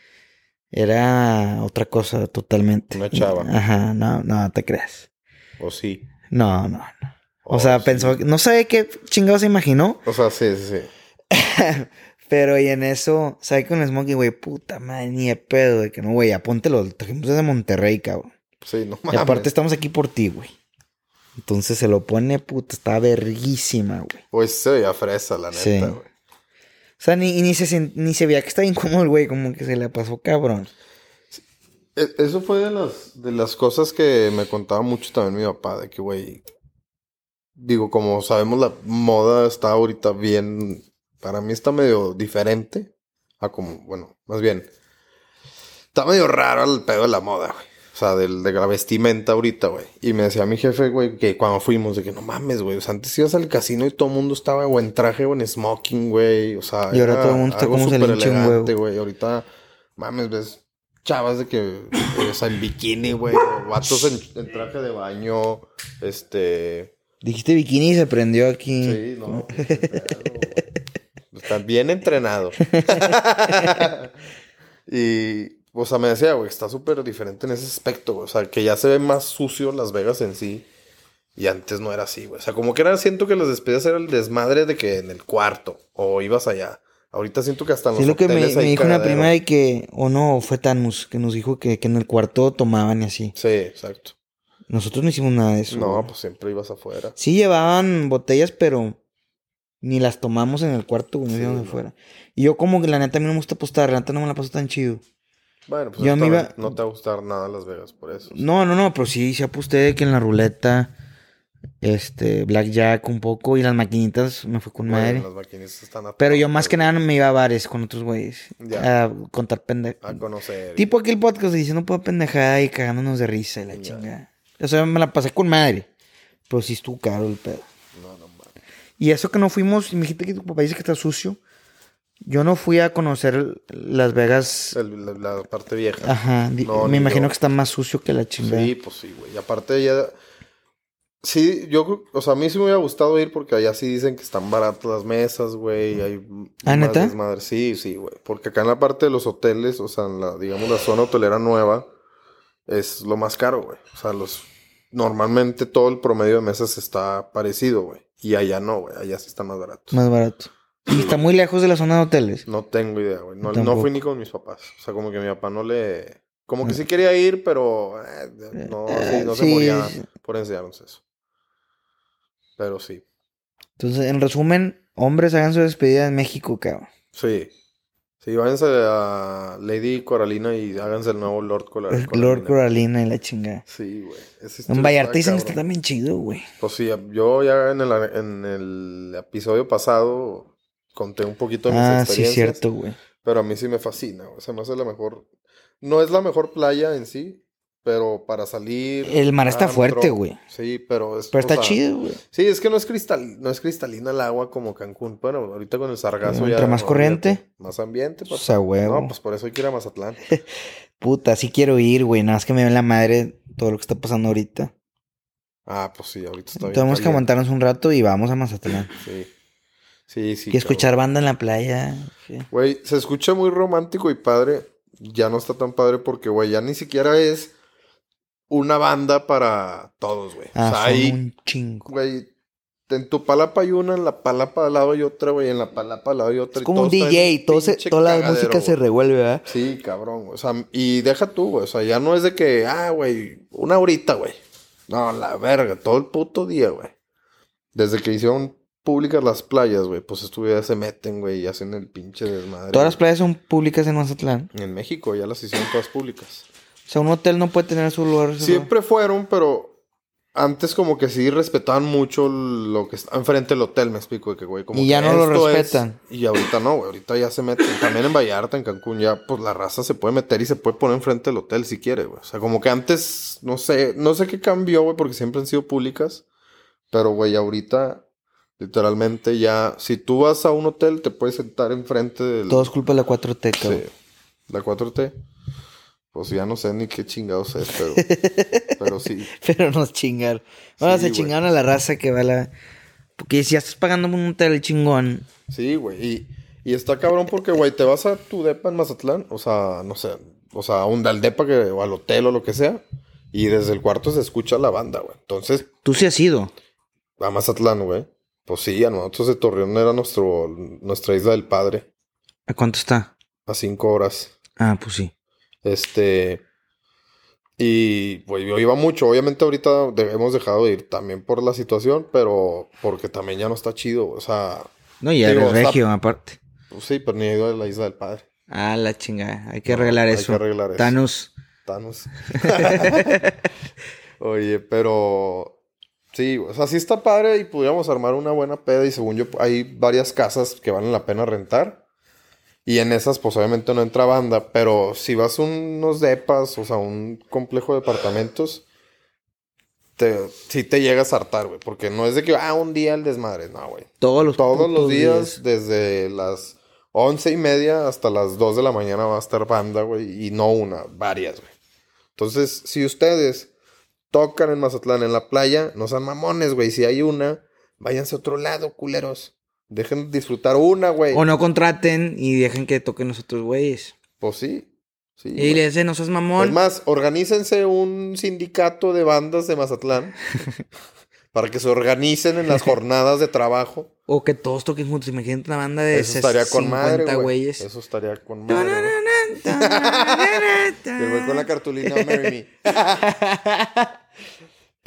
era otra cosa totalmente. Una chava. Ajá, no, no te creas. O sí. No, no, no. O sea, sí. pensó, no sé qué chingados se imaginó. O sea, sí, sí, sí. Pero y en eso, ¿sabes con el smoking, güey? Puta madre, ni de pedo, de que no, güey, apóntelo. Lo trajimos desde Monterrey, cabrón. Sí, no Y mames. aparte estamos aquí por ti, güey. Entonces se lo pone, puta, está verguísima, güey. Pues se veía fresa, la neta, Sí. güey. O sea, ni, y ni, se, ni se veía que estaba incómodo el güey, como que se le pasó cabrón. E- Eso fue de las, de las cosas que me contaba mucho también mi papá, de que, güey, digo, como sabemos, la moda está ahorita bien, para mí está medio diferente a como, bueno, más bien, está medio raro el pedo de la moda, güey. O sea, del, de la vestimenta ahorita, güey. Y me decía mi jefe, güey, que cuando fuimos, de que no mames, güey. O sea, antes ibas al casino y todo el mundo estaba o en traje o en smoking, güey. O sea, Y ahora todo el mundo está como se le güey. Ahorita, mames, ves chavas de que, eh, o sea, en bikini, güey. Vatos en, en traje de baño, este... Dijiste bikini y se prendió aquí. Sí, no. Está bien entrenado. y o sea, me decía, güey, está súper diferente en ese aspecto, güey. O sea, que ya se ve más sucio Las Vegas en sí. Y antes no era así, güey. O sea, como que era, siento que las despedidas era el desmadre de que en el cuarto o ibas allá. Ahorita siento que hasta en Sí, los lo que me, dijo una prima de que, o no, fue Thanos, que nos dijo que, que en el cuarto tomaban y así. Sí, exacto. Nosotros no hicimos nada de eso. No, güey. pues siempre ibas afuera. Sí llevaban botellas, pero ni las tomamos en el cuarto, güey, Sí, no. afuera. Y yo como que la neta a mí no me gusta apostar, la neta no me la paso tan chido. Bueno, pues Yo ahorita me iba- no te va a gustar nada Las Vegas por eso. No, no, no, pero sí, sí aposté que en la ruleta, este, blackjack un poco y las maquinitas me fue con Bueno, madre. las maquinistas están a Pero yo más que nada me iba a bares con otros güeyes. Ya. A contar pendejadas. A conocer. Tipo aquel podcast diciendo puedo pendejada y cagándonos de risa y la Ya. chingada. O sea, me la pasé con madre. Pero sí estuvo caro el pedo. No, no mames. Y eso que no fuimos, me dijiste que tu papá dice que está sucio. Yo no fui a conocer Las Vegas. El- la, la parte vieja. Ajá. No, me imagino yo. que está más sucio que la chingada. Sí, pues sí, güey. Y aparte ya... Sí, yo creo... O sea, a mí sí me hubiera gustado ir porque allá sí dicen que están baratas las mesas, güey. Hay ¿Ah, más neta? desmadre. Sí, sí, güey. Porque acá en la parte de los hoteles, o sea, en la, digamos, la zona hotelera nueva, es lo más caro, güey. O sea, los... Normalmente todo el promedio de mesas está parecido, güey. Y allá no, güey. Allá sí está más barato. Más barato. Y está muy lejos de la zona de hoteles. No tengo idea, güey. No, fui ni con mis papás. O sea, como que mi papá no le... Como que sí quería ir, pero... eh, no, Eh, sí, no se sí, moría por enseñarnos eso. Pero sí. Entonces, en resumen, hombres hagan su despedida en México, cabrón. Sí. Sí, váyanse a Lady Coralina y háganse el nuevo Lord El Coralina. Lord Coralina y la chingada. Sí, güey. En Vallarta dicen que está también chido, güey. Pues sí, yo ya en el, en el episodio pasado conté un poquito de mis Ah, sí, experiencias. cierto, güey. Pero a mí sí me fascina, güey. Se me hace la mejor. No es la mejor playa en sí, pero para salir. El mar está fuerte, güey. Sí, pero es. Pero está sea, chido, güey. Sí, es que no es cristal, no es cristalina el agua como Cancún. Bueno, ahorita con el sargazo Entre ya. más no, corriente. Más ambiente, papá. O sea, huevo. No, pues por eso hay que ir a Mazatlán. Puta, sí quiero ir, güey. Nada más que me ven la madre todo lo que está pasando ahorita. ah, pues sí, ahorita está bien. Tenemos que aguantarnos un rato y vamos a Mazatlán. Sí. Sí, sí. que escuchar banda en la playa. sí. Güey, se escucha muy romántico y padre. Ya no está tan padre porque, güey, ya ni siquiera es una banda para todos, güey. Ah, o sea, son hay, un chingo. güey, en tu palapa hay una, en la palapa al lado hay otra, güey, en la palapa al lado hay otra. Es y como un DJ, todo se- toda la música se revuelve, ¿verdad? Sí, cabrón, güey. O sea, y deja tú, güey. O sea, ya no es de que, ah, güey, una horita, güey. No, la verga, todo el puto día, güey. Desde que hicieron públicas las playas, güey, pues estos ya se meten, güey, y hacen el pinche desmadre. Todas las playas son públicas en Mazatlán. En México ya las hicieron todas públicas. O sea, un hotel no puede tener su lugar. Siempre fueron, pero antes como que sí respetaban mucho lo que está enfrente del hotel, me explico, de que, güey, como Y que ya no lo esto es- respetan. y ahorita no, güey, ahorita ya se meten. También en Vallarta, en Cancún, ya pues la raza se puede meter y se puede poner enfrente del hotel si quiere, güey. O sea, como que antes, no sé, no sé qué cambió, güey, porque siempre han sido públicas. Pero, güey, ahorita, literalmente ya, si tú vas a un hotel, te puedes sentar enfrente del... Todo es culpa de la 4T, Sí, cabrón. la 4T. Pues ya no sé ni qué chingados es, pero, pero sí. Pero nos chingaron. Ahora Sí, se güey. chingaron a la raza que va a la. Porque si ya estás pagando un hotel chingón. Sí, güey. Y, y está cabrón porque, güey, te vas a tu depa en Mazatlán, o sea, no sé, o sea, a un al depa que, o al hotel o lo que sea, y desde el cuarto se escucha la banda, güey. Entonces, Tú sí has ido. a Mazatlán, güey. Pues sí, a nosotros de Torreón era nuestro, nuestra isla del padre, ¿A cuánto está? a cinco horas. Ah, pues sí. Este. Y, güey, yo iba mucho. Obviamente, ahorita hemos dejado de ir también por la situación, pero porque también ya no está chido. O sea, No, eres está- regio, aparte. pues sí, pero ni he ido a la isla del padre. Ah, la chingada. Hay que No, arreglar hay eso. que arreglar eso. Thanos. Thanos. Oye, pero sí, o sea, sí está padre y pudiéramos armar una buena peda y según yo hay varias casas que valen la pena rentar. Y en esas pues obviamente no entra banda, pero si vas a unos depas, o sea, un complejo de departamentos, te, sí te llegas a hartar, güey, porque no es de que, ah, un día el desmadre, no, güey. Todos los Todos los putos días, desde las once y media hasta las dos de la mañana va a estar banda, güey. Y no una, varias, güey. Entonces, si ustedes tocan en Mazatlán, en la playa, no sean mamones, güey. Si hay una, váyanse a otro lado, culeros. Dejen de disfrutar una, güey. O no contraten y dejen que toquen los otros güeyes. Pues sí. Sí, Y le dice, no seas mamón. Es más, organícense un sindicato de bandas de Mazatlán para que se organicen en las jornadas de trabajo. O que todos toquen juntos. Imagínate una banda de Eso estaría con 50 madre, güeyes. Eso estaría con madre. güey. Y el güey con la cartulina Marry Me.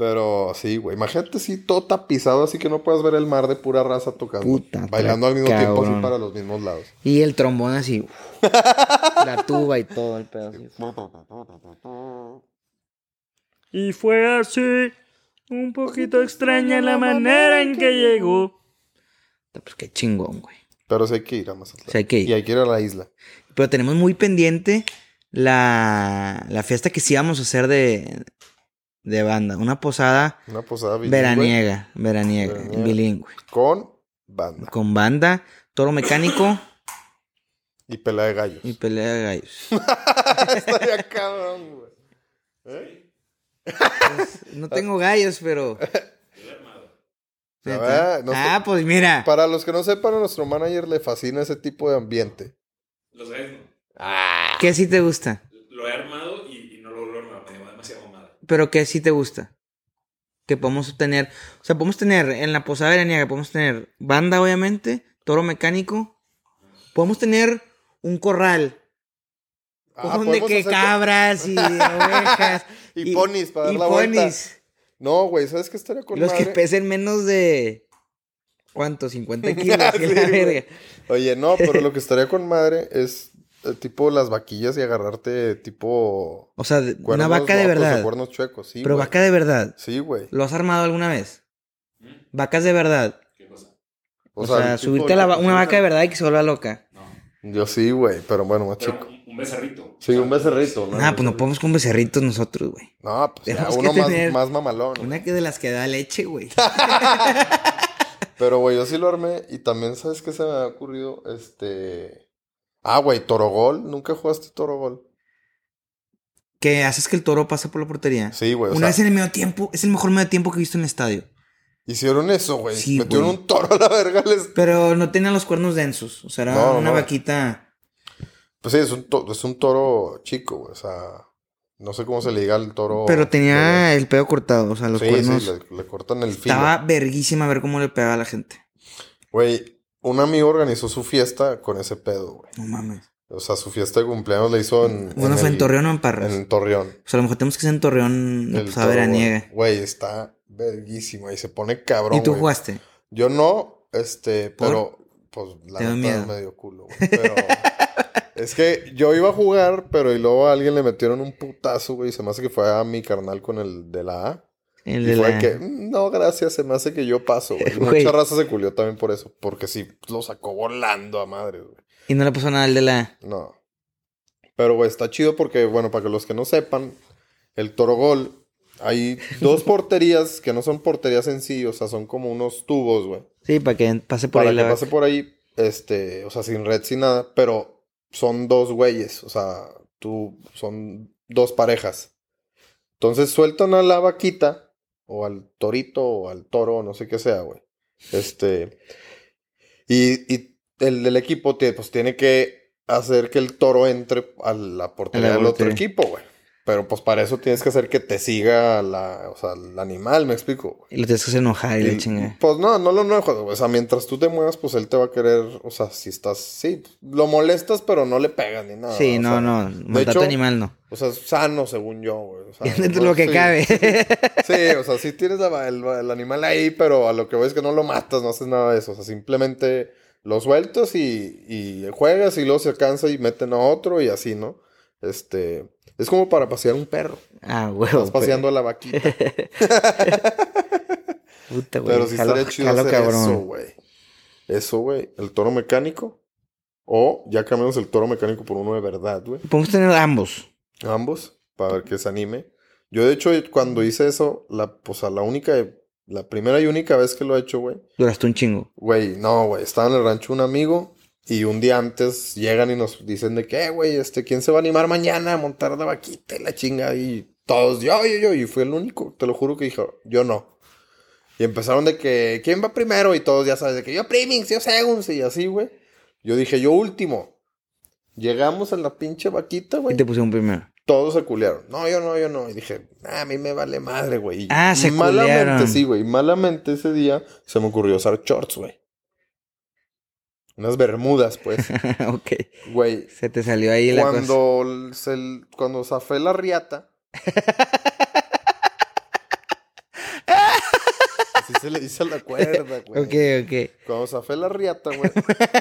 Pero sí, güey. Imagínate si todo tapizado así que no puedes ver el mar de pura raza tocando. Puta, bailando al mismo tiempo así para los mismos lados. Y el trombón así. la tuba y todo el pedo. así. Y fue así, un poquito extraña la manera en que llegó. Pues qué chingón, güey. Pero sí hay que ir a Mazatlán. Sí hay que ir. Y hay que ir a la isla. Pero tenemos muy pendiente la, la fiesta que sí vamos a hacer de, de banda. Una posada Una posada bilingüe veraniega, veraniega, Veraniega. bilingüe. con banda. Con banda, toro mecánico Y pelea de gallos. y pelea de gallos. Estaría cabrón, güey. ¿Eh? No tengo gallos, pero... A ver, no ah, pues mira. Para los que no sepan, a nuestro manager le fascina ese tipo de ambiente. Los gallos no. ¿Qué sí te gusta? Lo he armado y, y no lo vuelvo a armar. Me dio demasiada mamada. Pero ¿qué sí te gusta? Que podemos tener... O sea, podemos tener en la posada veraniega, podemos tener banda, obviamente, toro mecánico. Podemos tener un corral. Ah, Con de podemos que hacer- cabras y ovejas. Y ponis para dar y la vuelta. ponis. No, güey, ¿sabes qué estaría con Los que pesen menos de. ¿Cuánto? 50 kilos. Sí, la verga. Oye, no, pero lo que estaría con madre es tipo las vaquillas y agarrarte tipo... O sea, de- una cuernos vaca de o verdad. cuernos chuecos, sí, Pero vaca de verdad. Sí, güey. ¿Lo has armado alguna vez? ¿Mm? Vacas de verdad. ¿Qué cosa? O, sea, el tipo subirte a la va- una vaca de verdad y que se vuelva loca. No. Yo sí, güey, pero bueno, más Pero chico. un, becerrito. Sí, un becerrito, ¿no? Ah, pues no podemos con becerritos nosotros, güey. No, pues ya, uno más, más mamalón. Una que de las que da leche, güey. Pero, güey, yo sí lo armé y también, ¿sabes qué se me ha ocurrido? Este... Ah, güey, Torogol. ¿Nunca jugaste Torogol? que haces que el toro pase por la portería. Sí, güey, Una sea- vez en el medio tiempo, es el mejor medio tiempo que he visto en el estadio. Hicieron eso, güey. Sí, Metieron güey. un toro a la verga. Les... Pero no tenía los cuernos densos. O sea, era No, una no. vaquita. Pues sí, es un, es un toro chico, güey. O sea, no sé cómo se le diga al toro. Pero tenía el pedo cortado. O sea, los Sí, cuernos. sí, le, le cortan el filo. Estaba verguísima a ver cómo le pegaba a la gente. Güey, un amigo organizó su fiesta con ese pedo, güey. No mames. O sea, su fiesta de cumpleaños la hizo en. Bueno, fue en Torreón o en Parras. En Torreón. O sea, a lo mejor tenemos que ser en Torreón El posada toro, veraniega. Güey, está verguísima y se pone cabrón. ¿Y tú güey. jugaste? Yo no, este, ¿Por? pero, pues, la Te da neta miedo. me dio culo, güey. Pero, es que yo iba a jugar, pero y luego a alguien le metieron un putazo, güey. y Se me hace que fue a mi carnal con el de la A. El Y de fue la... que, "Mm, no, gracias, se me hace que yo paso, güey. Mucha raza se culió también por eso, porque sí, lo sacó volando a madre, güey. Y no le pasó nada al de la... No. Pero, güey, está chido porque, bueno, para que los que no sepan, el Toro Gol, hay dos porterías que no son porterías en sí, o sea, son como unos tubos, güey. Sí, para que pase por Para ahí que la pase vaca. por ahí, este, o sea, sin red, sin nada, pero son dos güeyes, o sea, tú, son dos parejas. Entonces sueltan a la vaquita, o al torito, o al toro, no sé qué sea, güey. Este, y, y el del equipo, pues tiene que hacer que el toro entre a la portería del otro equipo, güey. Pero pues para eso tienes que hacer que te siga la, o sea, el animal, me explico. Y lo tienes que hacer enojar y la Y, chingada. Pues no, no lo enojas. O sea, mientras tú te muevas, pues él te va a querer. O sea, si estás. Sí, lo molestas, pero no le pegas ni nada. Sí, o no, sea, no. de Maltrato hecho, animal no. O sea, es sano, según yo, güey. O sea, no- lo que sí, cabe. Sí, o sea, sí tienes la- el, el animal ahí, pero a lo que voy es que no lo matas, no haces nada de eso. O sea, simplemente lo sueltas y, y juegas y luego se cansa y meten a otro y así, ¿no? Este. Es como para pasear un perro. Ah, huevo. Estás paseando a la vaquita. Puta, güey. Pero sí Jalo- estaría chido jalo hacer cabrón. eso, güey. Eso, güey. El toro mecánico. O ya cambiamos el toro mecánico por uno de verdad, güey. Podemos tener ambos. Ambos. Para ver que se anime. Yo, de hecho, cuando hice eso, la, pues a la única, la primera y única vez que lo he hecho, güey. Duraste un chingo. Güey, no, güey. Estaba en el rancho un amigo. Y un día antes llegan y nos dicen de que, "Eh, güey, este, ¿quién se va a animar mañana a montar la vaquita y la chinga? Y todos, yo, yo, yo. Y fui el único. Te lo juro que dijo, yo no. Y empezaron de que, ¿quién va primero? Y todos ya sabes, de que yo primings, yo segunds, y así, güey. Yo dije, yo último. Llegamos a la pinche vaquita, Y güey. te puse un primero. Todos se culearon. No, yo no, yo no. Y dije, "Ah, a mí me vale madre, güey. Y Ah, se Malamente, culearon. sí, güey. Malamente ese día se me ocurrió usar shorts, güey. Unas bermudas, pues. ok. Güey, Se te salió ahí la cosa. cuando, se, cuando zafé la riata. Así se le dice a la cuerda, güey. Ok, ok. Cuando zafé la riata, güey.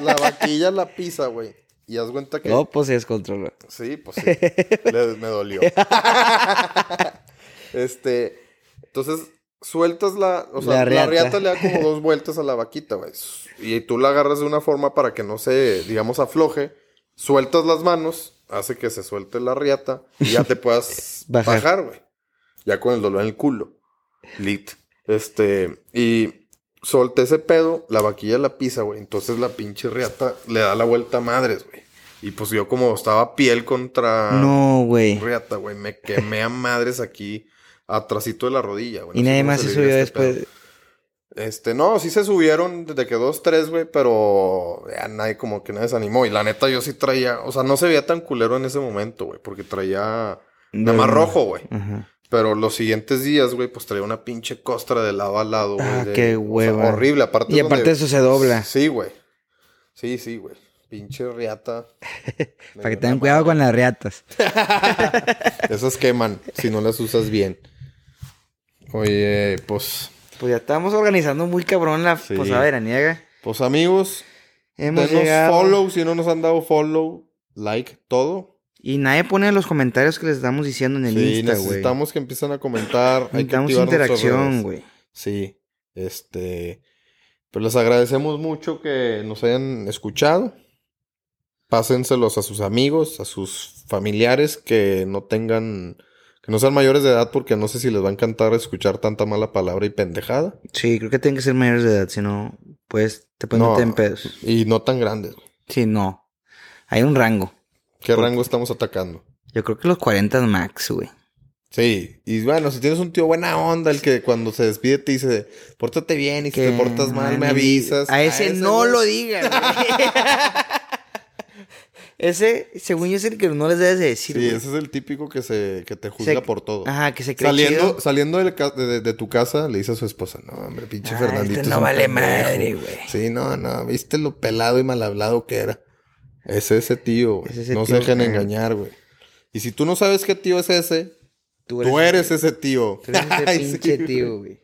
La vaquilla la pisa, güey. Y haz cuenta que. No, pues se descontroló. Sí, pues sí. Le- me dolió. este. Entonces, sueltas la. O sea, La la riata. riata. le da como dos vueltas a la vaquita, güey. Y tú la agarras de una forma para que no se, digamos, afloje. Sueltas las manos, hace que se suelte la riata y ya te puedas Bajar. güey. Ya con el dolor en el culo. Lit. Este. Y solté ese pedo, la vaquilla la pisa, güey. Entonces la pinche riata le da la vuelta a madres, güey. Y pues yo como estaba piel contra No, güey. riata, güey, me quemé a madres aquí atrasito de la rodilla, güey. Y No nadie más se subió este después. pedo. Este, no, sí se subieron desde que dos, tres, güey, pero ya nadie, como que nadie se animó. Y la neta, yo sí traía, o sea, no se veía tan culero en ese momento, güey, porque traía nada más rojo, güey. Ajá. Pero los siguientes días, güey, pues traía una pinche costra de lado a lado, güey. Ah, de- qué o sea, hueva. horrible, aparte. Y aparte donde- eso se dobla. Sí, güey. Sí, sí, güey. Pinche riata. Para que tengan cuidado con las riatas. Esas queman si no las usas bien. Oye, pues, Pues ya estamos organizando muy cabrón la Sí. posada veraniega. pues amigos, Hemos denos llegado. follow si no nos han dado follow, like, todo. Y nadie pone los comentarios que les estamos diciendo en el sí, Insta, güey. necesitamos que empiecen a comentar. Hay Necesitamos interacción, güey. Sí, este, pues les agradecemos mucho que nos hayan escuchado. Pásenselos a sus amigos, a sus familiares que no tengan, que no sean mayores de edad porque no sé si les va a encantar escuchar tanta mala palabra y pendejada. Sí, creo que tienen que ser mayores de edad, si no, pues te pueden No. meter en pedos. Y no tan grandes. Sí, no. Hay un rango. ¿Qué rango estamos atacando? Yo creo que los 40 max, güey. Sí, y bueno, si tienes un tío buena onda, el que cuando se despide te dice, pórtate bien y si te portas mal me avisas. A ese, no güey. lo digas. ese, según yo, es el que no les debes de decir, Sí, güey. ese es el típico que se que te juzga Se- por todo. Ajá, que se cree Saliendo, chido. saliendo de, de- de tu casa, le dice a su esposa, no, hombre, pinche Ah, Fernandito. este es no vale pendejo". madre, güey. Sí, no, no, viste lo pelado y mal hablado que era. Es ese tío, güey. Es ese no tío, se dejen engañar, güey. Y si tú no sabes qué tío es ese, Tú tú eres ese tío. tú eres ese Ay, pinche tío, güey.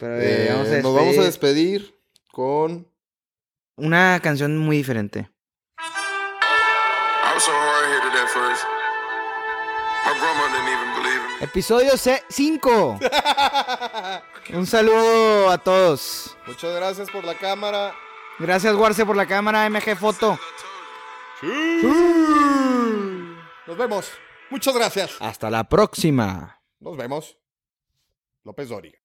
Pero Eh, eh, vamos a nos vamos a despedir con... Una canción muy diferente. Episodio 5. Un saludo a todos. Muchas gracias por la cámara. Gracias, Guarce, por la cámara MG Foto. Nos vemos. Muchas gracias. Hasta la próxima. Nos vemos. López Dóriga.